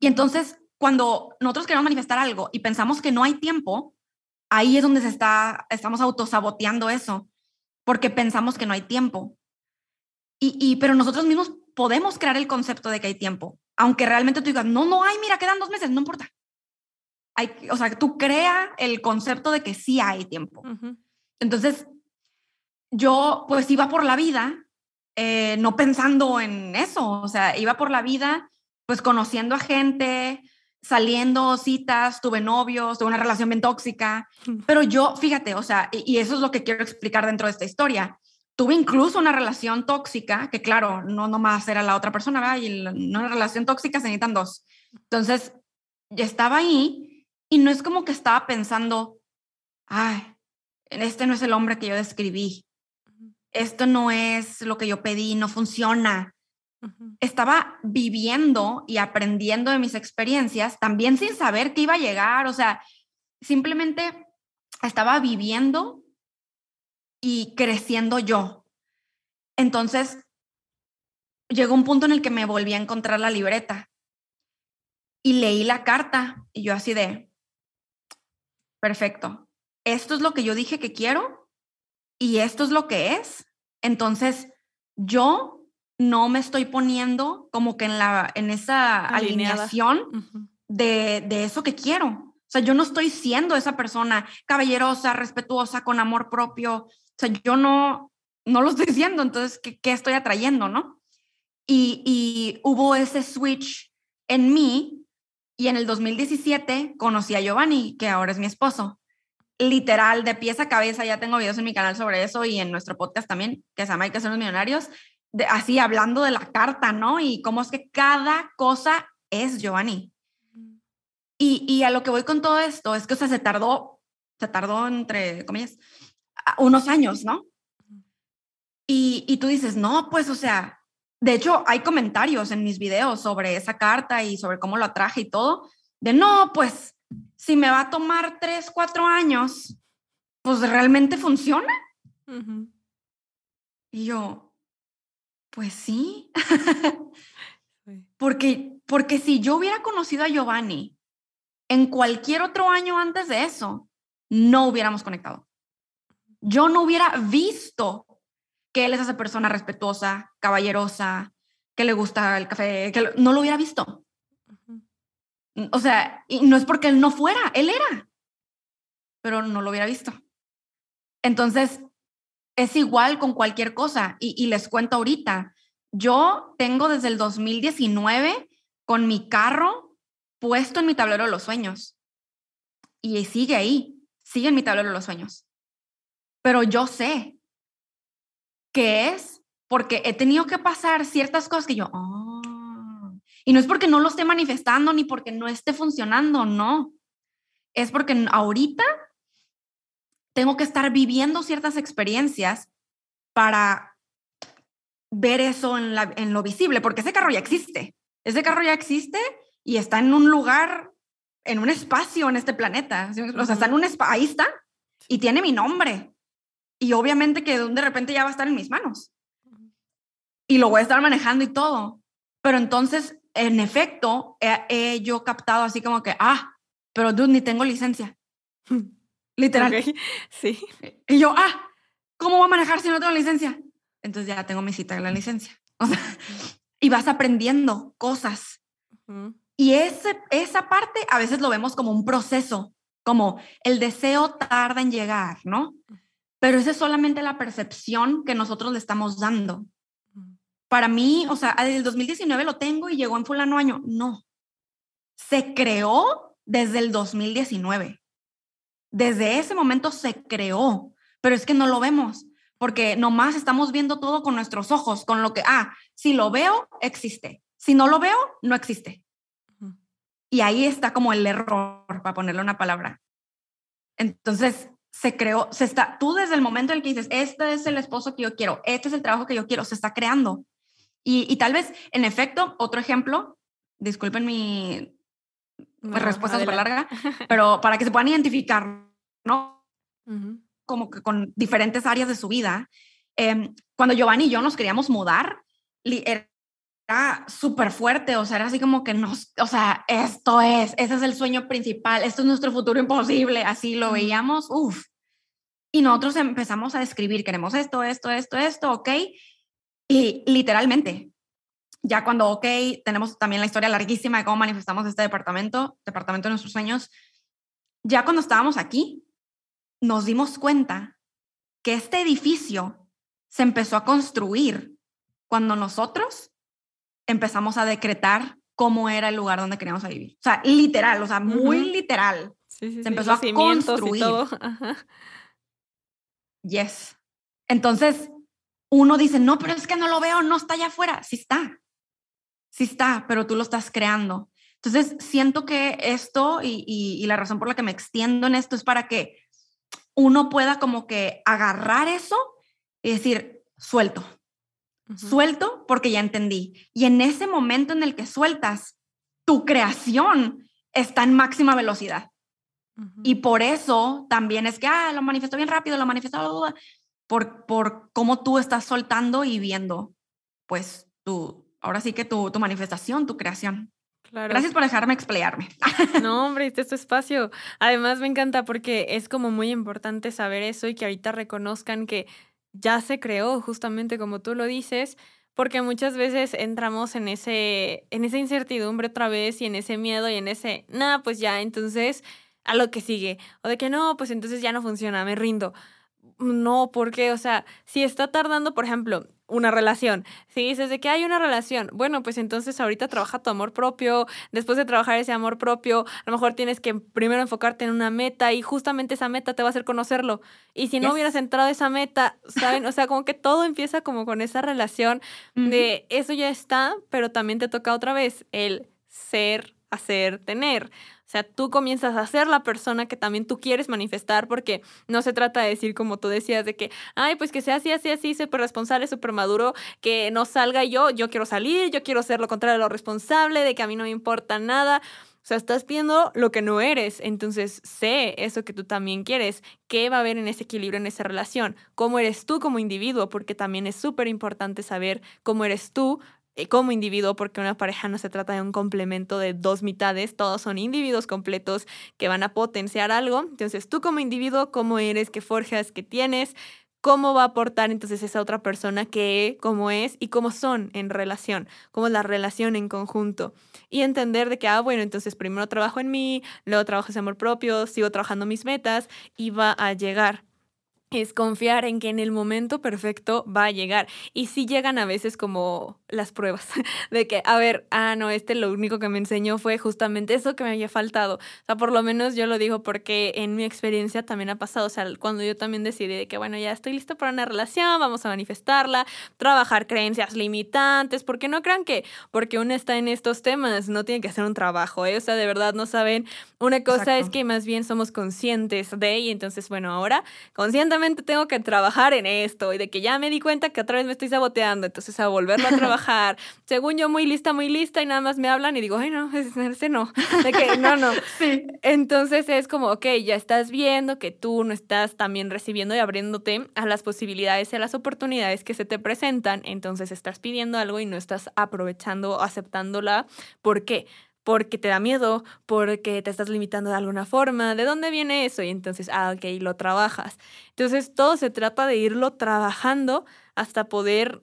Y entonces, cuando nosotros queremos manifestar algo y pensamos que no hay tiempo, ahí es donde se está, estamos autosaboteando eso, porque pensamos que no hay tiempo. Y, y, pero nosotros mismos podemos crear el concepto de que hay tiempo, aunque realmente tú digas, no, no hay, mira, quedan dos meses, no importa. Hay, o sea, tú crea el concepto de que sí hay tiempo. Entonces, yo pues iba por la vida eh, no pensando en eso, o sea, iba por la vida pues conociendo a gente, saliendo citas, tuve novios, tuve una relación bien tóxica, pero yo, fíjate, o sea, y, eso es lo que quiero explicar dentro de esta historia. Tuve incluso una relación tóxica, que claro, no nomás era la otra persona, ¿verdad? Y una relación tóxica se necesitan dos. Entonces, ya estaba ahí y no es como que estaba pensando, ay, este no es el hombre que yo describí, esto no es lo que yo pedí, no funciona. Estaba viviendo y aprendiendo de mis experiencias, también sin saber qué iba a llegar, o sea, simplemente estaba viviendo y creciendo yo. Entonces, llegó un punto en el que me volví a encontrar la libreta y leí la carta y yo así de, perfecto, esto es lo que yo dije que quiero y esto es lo que es. Entonces, yo no me estoy poniendo como que en, la, en esa alineación de, de eso que quiero. O sea, yo no estoy siendo esa persona caballerosa, respetuosa, con amor propio. O sea, yo no, no lo estoy siendo. Entonces, ¿qué, qué estoy atrayendo, no? Y, y, hubo ese switch en mí y en el 2017 conocí a Giovanni, que ahora es mi esposo literal, de pies a cabeza, ya tengo videos en mi canal sobre eso y en nuestro podcast también, que se llama Hay que ser los millonarios, de, así hablando de la carta, ¿no? Y cómo es que cada cosa es Giovanni. Y, y a lo que voy con todo esto es que, o sea, se tardó, se tardó entre, comillas, unos años, ¿no? Y, y tú dices, no, pues, o sea, de hecho, hay comentarios en mis videos sobre esa carta y sobre cómo lo atraje y todo, de no, pues, si me va a tomar tres, cuatro años, pues realmente funciona. Y yo, pues sí. porque, porque si yo hubiera conocido a Giovanni en cualquier otro año antes de eso, no hubiéramos conectado. Yo no hubiera visto que él es esa persona respetuosa, caballerosa, que le gusta el café, que no lo hubiera visto. O sea, y no es porque él no fuera, él era, pero no lo hubiera visto. Entonces, es igual con cualquier cosa. Y, les cuento ahorita, yo tengo desde el 2019 con mi carro puesto en mi tablero de los sueños. Y sigue ahí, sigue en mi tablero de los sueños. Pero yo sé que es porque he tenido que pasar ciertas cosas que yo, y no es porque no lo esté manifestando ni porque no esté funcionando, no. Es porque ahorita tengo que estar viviendo ciertas experiencias para ver eso en, la, en lo visible, porque ese carro ya existe. Ese carro ya existe y está en un lugar, en un espacio en este planeta. O sea, está en un ahí está, y tiene mi nombre. Y obviamente que de repente ya va a estar en mis manos. Y lo voy a estar manejando y todo. Pero entonces en efecto, he, yo captado así como que, ah, pero dude, ni tengo licencia. Literal. Sí. Y yo, ah, ¿cómo voy a manejar si no tengo licencia? Entonces ya tengo mi cita de la licencia. O sea, y vas aprendiendo cosas. Y ese, esa parte a veces lo vemos como un proceso, como el deseo tarda en llegar, ¿no? Pero esa es solamente la percepción que nosotros le estamos dando para mí, o sea, desde el 2019 lo tengo y llegó en fulano año. No. Se creó desde el 2019. Desde ese momento se creó, pero es que no lo vemos, porque nomás estamos viendo todo con nuestros ojos, con lo que, ah, si lo veo, existe. Si no lo veo, no existe. Y ahí está como el error, para ponerle una palabra. Entonces, se creó, se está, tú desde el momento en el que dices, este es el esposo que yo quiero, este es el trabajo que yo quiero, se está creando. Y, y tal vez, en efecto, otro ejemplo, disculpen mi respuesta súper larga, pero para que se puedan identificar, ¿no? Como que con diferentes áreas de su vida. Em, cuando Giovanni y yo nos queríamos mudar, era súper fuerte, o sea, era así como que nos, o sea, esto es, ese es el sueño principal, esto es nuestro futuro imposible, así lo veíamos, uff. Y nosotros empezamos a escribir, queremos esto, esto, esto, esto, ok. Y literalmente, ya cuando, ok, tenemos también la historia larguísima de cómo manifestamos este departamento, departamento de nuestros sueños, ya cuando estábamos aquí, nos dimos cuenta que este edificio se empezó a construir cuando nosotros empezamos a decretar cómo era el lugar donde queríamos vivir. O sea, literal, o sea, muy literal. se empezó a construir. Yes. Entonces, uno dice, no, pero es que no lo veo, no está allá afuera. Sí está. Sí está, pero tú lo estás creando. Entonces, siento que esto y, y la razón por la que me extiendo en esto es para que uno pueda como que agarrar eso y decir, suelto, Suelto porque ya entendí. Y en ese momento en el que sueltas, tu creación está en máxima velocidad. Y por eso también es que, ah, lo manifestó bien rápido, lo manifestó por, por cómo tú estás soltando y viendo, pues, tu, ahora sí que tu, tu manifestación, tu creación. Gracias por dejarme explayarme. No, hombre, este es tu espacio. Además, me encanta porque es como muy importante saber eso y que ahorita reconozcan que ya se creó, justamente como tú lo dices, porque muchas veces entramos en ese en esa incertidumbre otra vez y en ese miedo y en ese, nada, pues ya, entonces a lo que sigue, o de que no, pues entonces ya no funciona, me rindo. No, porque, o sea, si está tardando, por ejemplo, una relación. Si dices de que hay una relación, bueno, pues entonces ahorita trabaja tu amor propio, después de trabajar ese amor propio, a lo mejor tienes que primero enfocarte en una meta y justamente esa meta te va a hacer conocerlo. Y si no hubieras entrado a esa meta, ¿saben? O sea, como que todo empieza como con esa relación de eso ya está, pero también te toca otra vez el ser, hacer, tener. O sea, tú comienzas a ser la persona que también tú quieres manifestar porque no se trata de decir como tú decías de que, ay, pues que sea así, así, así, súper responsable, súper maduro, que no salga yo, yo quiero salir, yo quiero ser lo contrario de lo responsable, de que a mí no me importa nada. O sea, estás viendo lo que no eres, entonces sé eso que tú también quieres, qué va a haber en ese equilibrio, en esa relación, cómo eres tú como individuo, porque también es súper importante saber cómo eres tú como individuo, porque una pareja no se trata de un complemento de dos mitades, todos son individuos completos que van a potenciar algo. Entonces, tú como individuo, cómo eres, qué forjas, qué tienes, cómo va a aportar entonces esa otra persona que cómo es y cómo son en relación, cómo es la relación en conjunto. Y entender de que, ah, bueno, entonces primero trabajo en mí, luego trabajo ese amor propio, sigo trabajando mis metas y va a llegar es confiar en que en el momento perfecto va a llegar. Y si llegan a veces como las pruebas de que, a ver, ah, no, este lo único que me enseñó fue justamente eso que me había faltado. O sea, por lo menos yo lo digo porque en mi experiencia también ha pasado. O sea, cuando yo también decidí de que, bueno, ya estoy listo para una relación, vamos a manifestarla, trabajar creencias limitantes, porque no crean que porque uno está en estos temas no tiene que hacer un trabajo, ¿eh? O sea, de verdad no saben. Una cosa es que más bien somos conscientes de, y entonces, bueno, ahora conscientemente tengo que trabajar en esto y de que ya me di cuenta que otra vez me estoy saboteando, entonces a volverlo a trabajar. Según yo, muy lista, muy lista y nada más me hablan y digo, ay, no, ese no, de que no, no. Sí. Entonces es como, ok, ya estás viendo que tú no estás también recibiendo y abriéndote a las posibilidades y a las oportunidades que se te presentan, entonces estás pidiendo algo y no estás aprovechando o aceptándola. ¿Por qué? porque te da miedo, porque te estás limitando de alguna forma. ¿De dónde viene eso? Y entonces, ah, ok, lo trabajas. Entonces, todo se trata de irlo trabajando hasta poder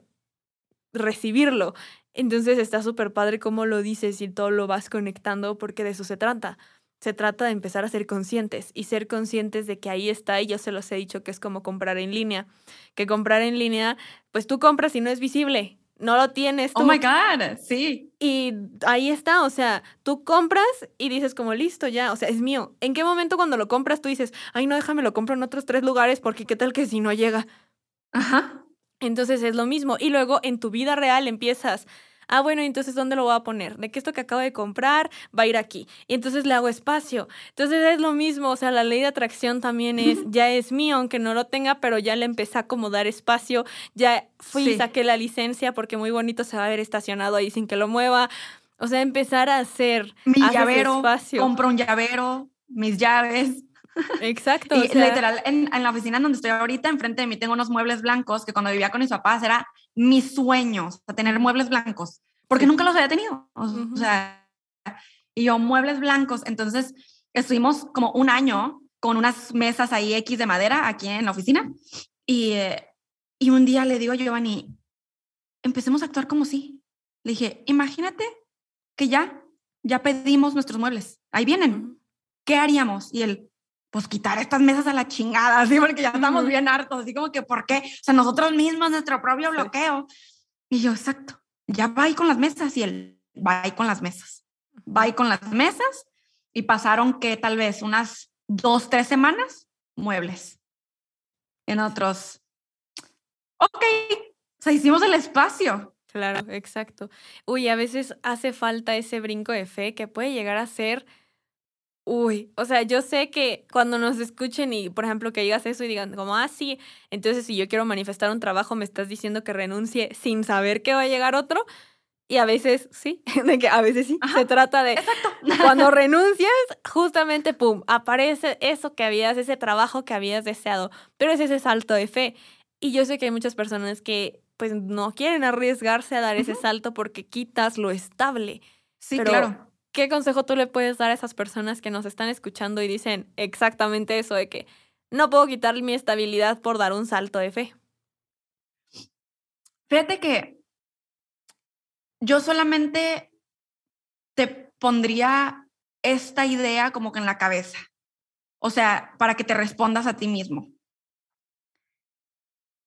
recibirlo. Entonces, está súper padre cómo lo dices y todo lo vas conectando, porque de eso se trata. Se trata de empezar a ser conscientes y ser conscientes de que ahí está, y yo se los he dicho que es como comprar en línea. Que comprar en línea, pues tú compras y no es visible no lo tienes. Oh my God, sí. Y ahí está, o sea, tú compras y dices como listo ya, o sea, es mío. ¿En qué momento cuando lo compras tú dices, ay, no, déjame lo compro en otros tres lugares porque qué tal que si no llega? Ajá. Entonces es lo mismo. Y luego en tu vida real empiezas Ah, bueno, entonces ¿dónde lo voy a poner? De que esto que acabo de comprar va a ir aquí. Y entonces le hago espacio. Entonces es lo mismo, o sea, la ley de atracción también es, ya es mío, aunque no lo tenga, pero ya le empecé a acomodar espacio. Ya fui y saqué la licencia porque muy bonito se va a ver estacionado ahí sin que lo mueva. O sea, empezar a hacer mi llavero, espacio. compro un llavero, mis llaves. Exacto. y literal, en, en, la oficina donde estoy ahorita, enfrente de mí tengo unos muebles blancos que cuando vivía con mis papás era mi sueño, o sea, tener muebles blancos, porque nunca los había tenido. O, sea, y yo, muebles blancos. Entonces, estuvimos como un año con unas mesas ahí X de madera aquí en la oficina. Y, eh, y un día le digo a Giovanni, empecemos a actuar como si. Le dije, imagínate que ya, ya pedimos nuestros muebles. Ahí vienen. ¿Qué haríamos? Y él, pues quitar estas mesas a la chingada, así, porque ya estamos bien hartos, así como que, ¿por qué? O sea, nosotros mismos, nuestro propio bloqueo. Y yo, exacto, ya va ahí con las mesas y él va ahí con las mesas. Va ahí con las mesas y pasaron que tal vez unas dos, tres semanas, muebles. En otros, ok, o sea, hicimos el espacio. Claro, exacto. Uy, a veces hace falta ese brinco de fe que puede llegar a ser Uy, o sea, yo sé que cuando nos escuchen y, por ejemplo, que digas eso y digan como, ah, sí, entonces si yo quiero manifestar un trabajo, me estás diciendo que renuncie sin saber que va a llegar otro. Y a veces sí, de que a veces sí, se trata de Exacto. cuando renuncias, justamente, pum, aparece eso que habías, ese trabajo que habías deseado, pero es ese salto de fe. Y yo sé que hay muchas personas que pues no quieren arriesgarse a dar ese salto porque quitas lo estable. Sí, claro ¿qué consejo tú le puedes dar a esas personas que nos están escuchando y dicen exactamente eso de que no puedo quitar mi estabilidad por dar un salto de fe? Fíjate que yo solamente te pondría esta idea como que en la cabeza. O sea, para que te respondas a ti mismo.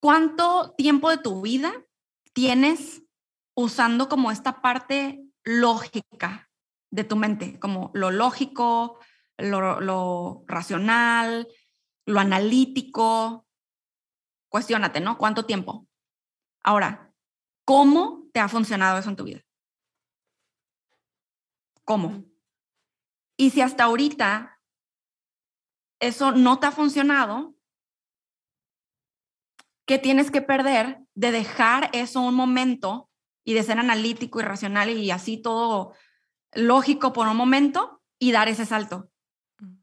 ¿Cuánto tiempo de tu vida tienes usando como esta parte lógica de tu mente, como lo lógico, lo, racional, lo analítico. Cuestiónate, ¿no? ¿Cuánto tiempo? Ahora, ¿cómo te ha funcionado eso en tu vida? ¿Cómo? Y si hasta ahorita eso no te ha funcionado, ¿qué tienes que perder de dejar eso un momento y de ser analítico y racional y así todo lógico por un momento y dar ese salto. Mm.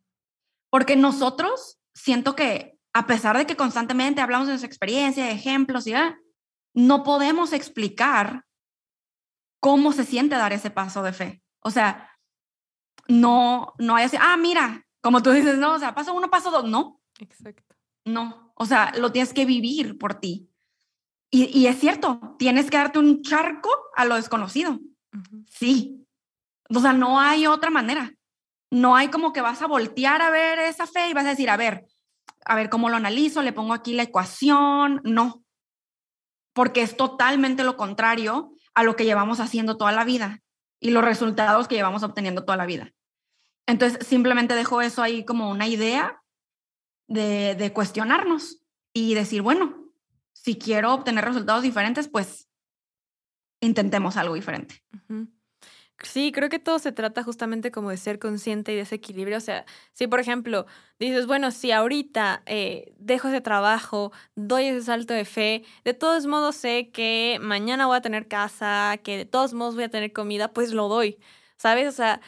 Porque nosotros, siento que a pesar de que constantemente hablamos de nuestra experiencia, de ejemplos y no podemos explicar cómo se siente dar ese paso de fe. O sea, no, no hay así, ah, mira, como tú dices, no, o sea, paso uno, paso dos, no. Exacto. No, o sea, lo tienes que vivir por ti. Y, y es cierto, tienes que darte un charco a lo desconocido. Sí, o sea, no hay otra manera. No hay como que vas a voltear a ver esa fe y vas a decir, a ver, a ver cómo lo analizo, le pongo aquí la ecuación. No, porque es totalmente lo contrario a lo que llevamos haciendo toda la vida y los resultados que llevamos obteniendo toda la vida. Entonces, simplemente dejo eso ahí como una idea de, de cuestionarnos y decir, bueno, si quiero obtener resultados diferentes, pues intentemos algo diferente. Sí, creo que todo se trata justamente como de ser consciente y de ese equilibrio. O sea, si por ejemplo dices, bueno, si ahorita eh, dejo ese trabajo, doy ese salto de fe, de todos modos sé que mañana voy a tener casa, que de todos modos voy a tener comida, pues lo doy. ¿Sabes? O sea,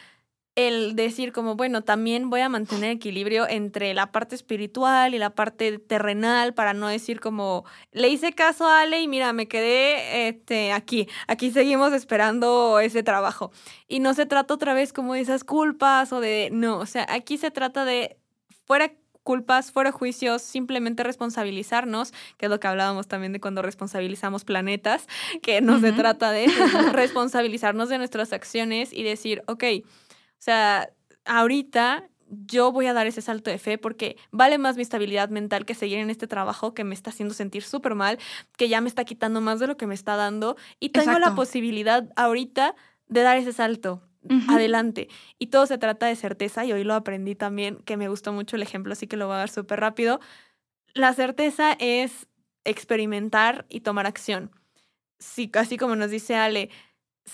el decir como, bueno, también voy a mantener equilibrio entre la parte espiritual y la parte terrenal para no decir como, le hice caso a Ale y mira, me quedé este, aquí, aquí seguimos esperando ese trabajo. Y no se trata otra vez como de esas culpas o de, no, o sea, aquí se trata de fuera culpas, fuera juicios, simplemente responsabilizarnos, que es lo que hablábamos también de cuando responsabilizamos planetas, que no se trata de responsabilizarnos de nuestras acciones y decir, ok, o sea, ahorita yo voy a dar ese salto de fe porque vale más mi estabilidad mental que seguir en este trabajo que me está haciendo sentir súper mal, que ya me está quitando más de lo que me está dando y tengo la posibilidad ahorita de dar ese salto. Adelante. Y todo se trata de certeza y hoy lo aprendí también, que me gustó mucho el ejemplo, así que lo voy a dar súper rápido. La certeza es experimentar y tomar acción. Sí, así como nos dice Ale,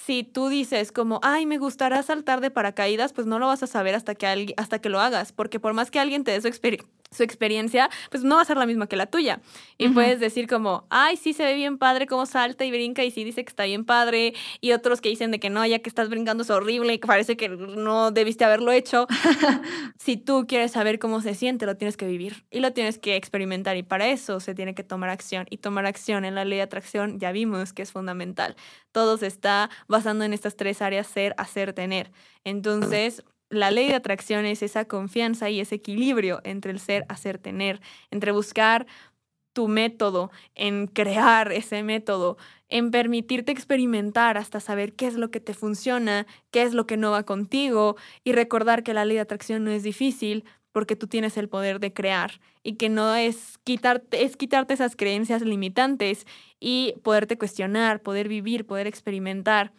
si tú dices como, ay, me gustará saltar de paracaídas, pues no lo vas a saber hasta que, hasta que lo hagas, porque por más que alguien te dé su, su experiencia, pues no va a ser la misma que la tuya. Y puedes decir como, ay, sí se ve bien padre cómo salta y brinca y sí dice que está bien padre, y otros que dicen de que no, ya que estás brincando es horrible y que parece que no debiste haberlo hecho. si tú quieres saber cómo se siente, lo tienes que vivir y lo tienes que experimentar y para eso se tiene que tomar acción. Y tomar acción en la ley de atracción ya vimos que es fundamental. Todo se está basando en estas tres áreas, ser, hacer, tener. Entonces la ley de atracción es esa confianza y ese equilibrio entre el ser, hacer, tener, entre buscar tu método, en crear ese método, en permitirte experimentar hasta saber qué es lo que te funciona, qué es lo que no va contigo y recordar que la ley de atracción no es difícil porque tú tienes el poder de crear y que no es quitarte, es quitarte esas creencias limitantes y poderte cuestionar, poder vivir, poder experimentar.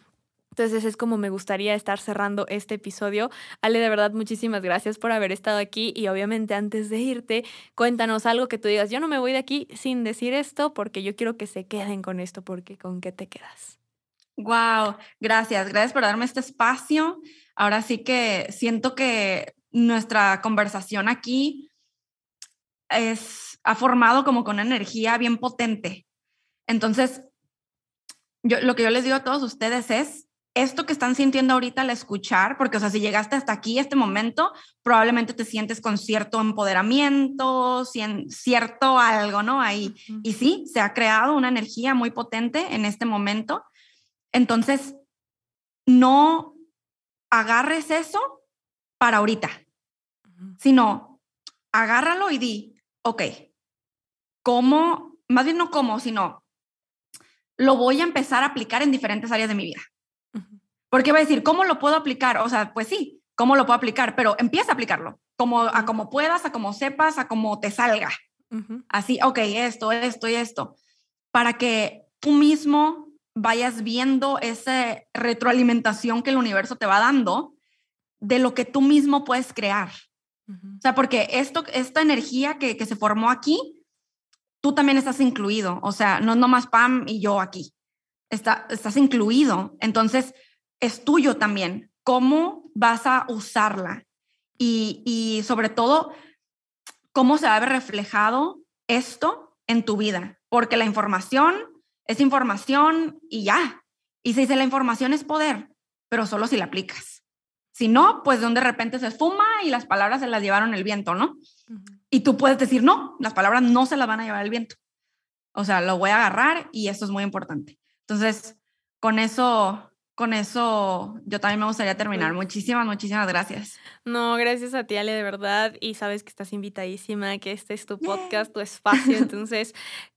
Entonces es como me gustaría estar cerrando este episodio. Ale, de verdad, muchísimas gracias por haber estado aquí y obviamente antes de irte, cuéntanos algo que tú digas, yo no me voy de aquí sin decir esto porque yo quiero que se queden con esto, porque ¿con qué te quedas? Wow, gracias, gracias por darme este espacio. Ahora sí que siento que nuestra conversación aquí es, ha formado como con una energía bien potente. Entonces, yo, lo que yo les digo a todos ustedes es, esto que están sintiendo ahorita al escuchar, porque, o sea, si llegaste hasta aquí, este momento, probablemente te sientes con cierto empoderamiento, cierto algo, ¿no? Ahí. Y sí, se ha creado una energía muy potente en este momento. Entonces, no agarres eso para ahorita, sino agárralo y di, ok, ¿cómo? Más bien no cómo, sino lo voy a empezar a aplicar en diferentes áreas de mi vida. Porque va a decir, ¿cómo lo puedo aplicar? O sea, pues sí, ¿cómo lo puedo aplicar? Pero empieza a aplicarlo, como, a como puedas, a como sepas, a como te salga. Así, ok, esto, esto y esto, para que tú mismo vayas viendo esa retroalimentación que el universo te va dando de lo que tú mismo puedes crear. O sea, porque esto, esta energía que, que, se formó aquí, tú también estás incluido. O sea, no es nomás Pam y yo aquí. Está, estás incluido. Entonces, es tuyo también. ¿Cómo vas a usarla? Y, y sobre todo, ¿cómo se va a ver reflejado esto en tu vida? Porque la información es información y ya. Y se dice, la información es poder, pero solo si la aplicas. Si no, pues de repente se fuma y las palabras se las llevaron el viento, ¿no? Y tú puedes decir, no, las palabras no se las van a llevar el viento. O sea, lo voy a agarrar y esto es muy importante. Entonces, con eso con eso yo también me gustaría terminar. Muchísimas, muchísimas gracias. No, gracias a ti, Ale, de verdad. Y sabes que estás invitadísima, que este es tu podcast, tu espacio. Entonces,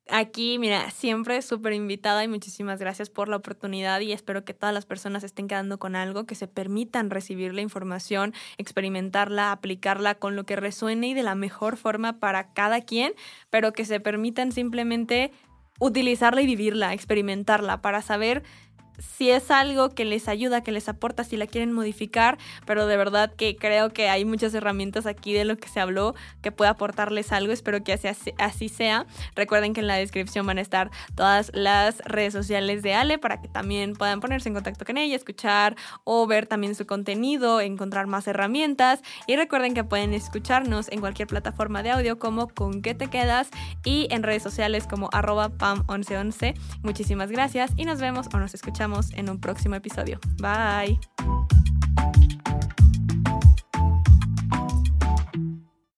aquí, mira, siempre súper invitada y muchísimas gracias por la oportunidad y espero que todas las personas estén quedando con algo, que se permitan recibir la información, experimentarla, aplicarla con lo que resuene y de la mejor forma para cada quien, pero que se permitan simplemente utilizarla y vivirla, experimentarla para saber si es algo que les ayuda, que les aporta, si la quieren modificar, pero de verdad que creo que hay muchas herramientas aquí de lo que se habló que puede aportarles algo, espero que así, sea. Recuerden que en la descripción van a estar todas las redes sociales de Ale para que también puedan ponerse en contacto con ella, escuchar o ver también su contenido, encontrar más herramientas y recuerden que pueden escucharnos en cualquier plataforma de audio como con qué te quedas y en redes sociales como arroba pam1111. Muchísimas gracias y nos vemos o nos en un próximo episodio. Bye.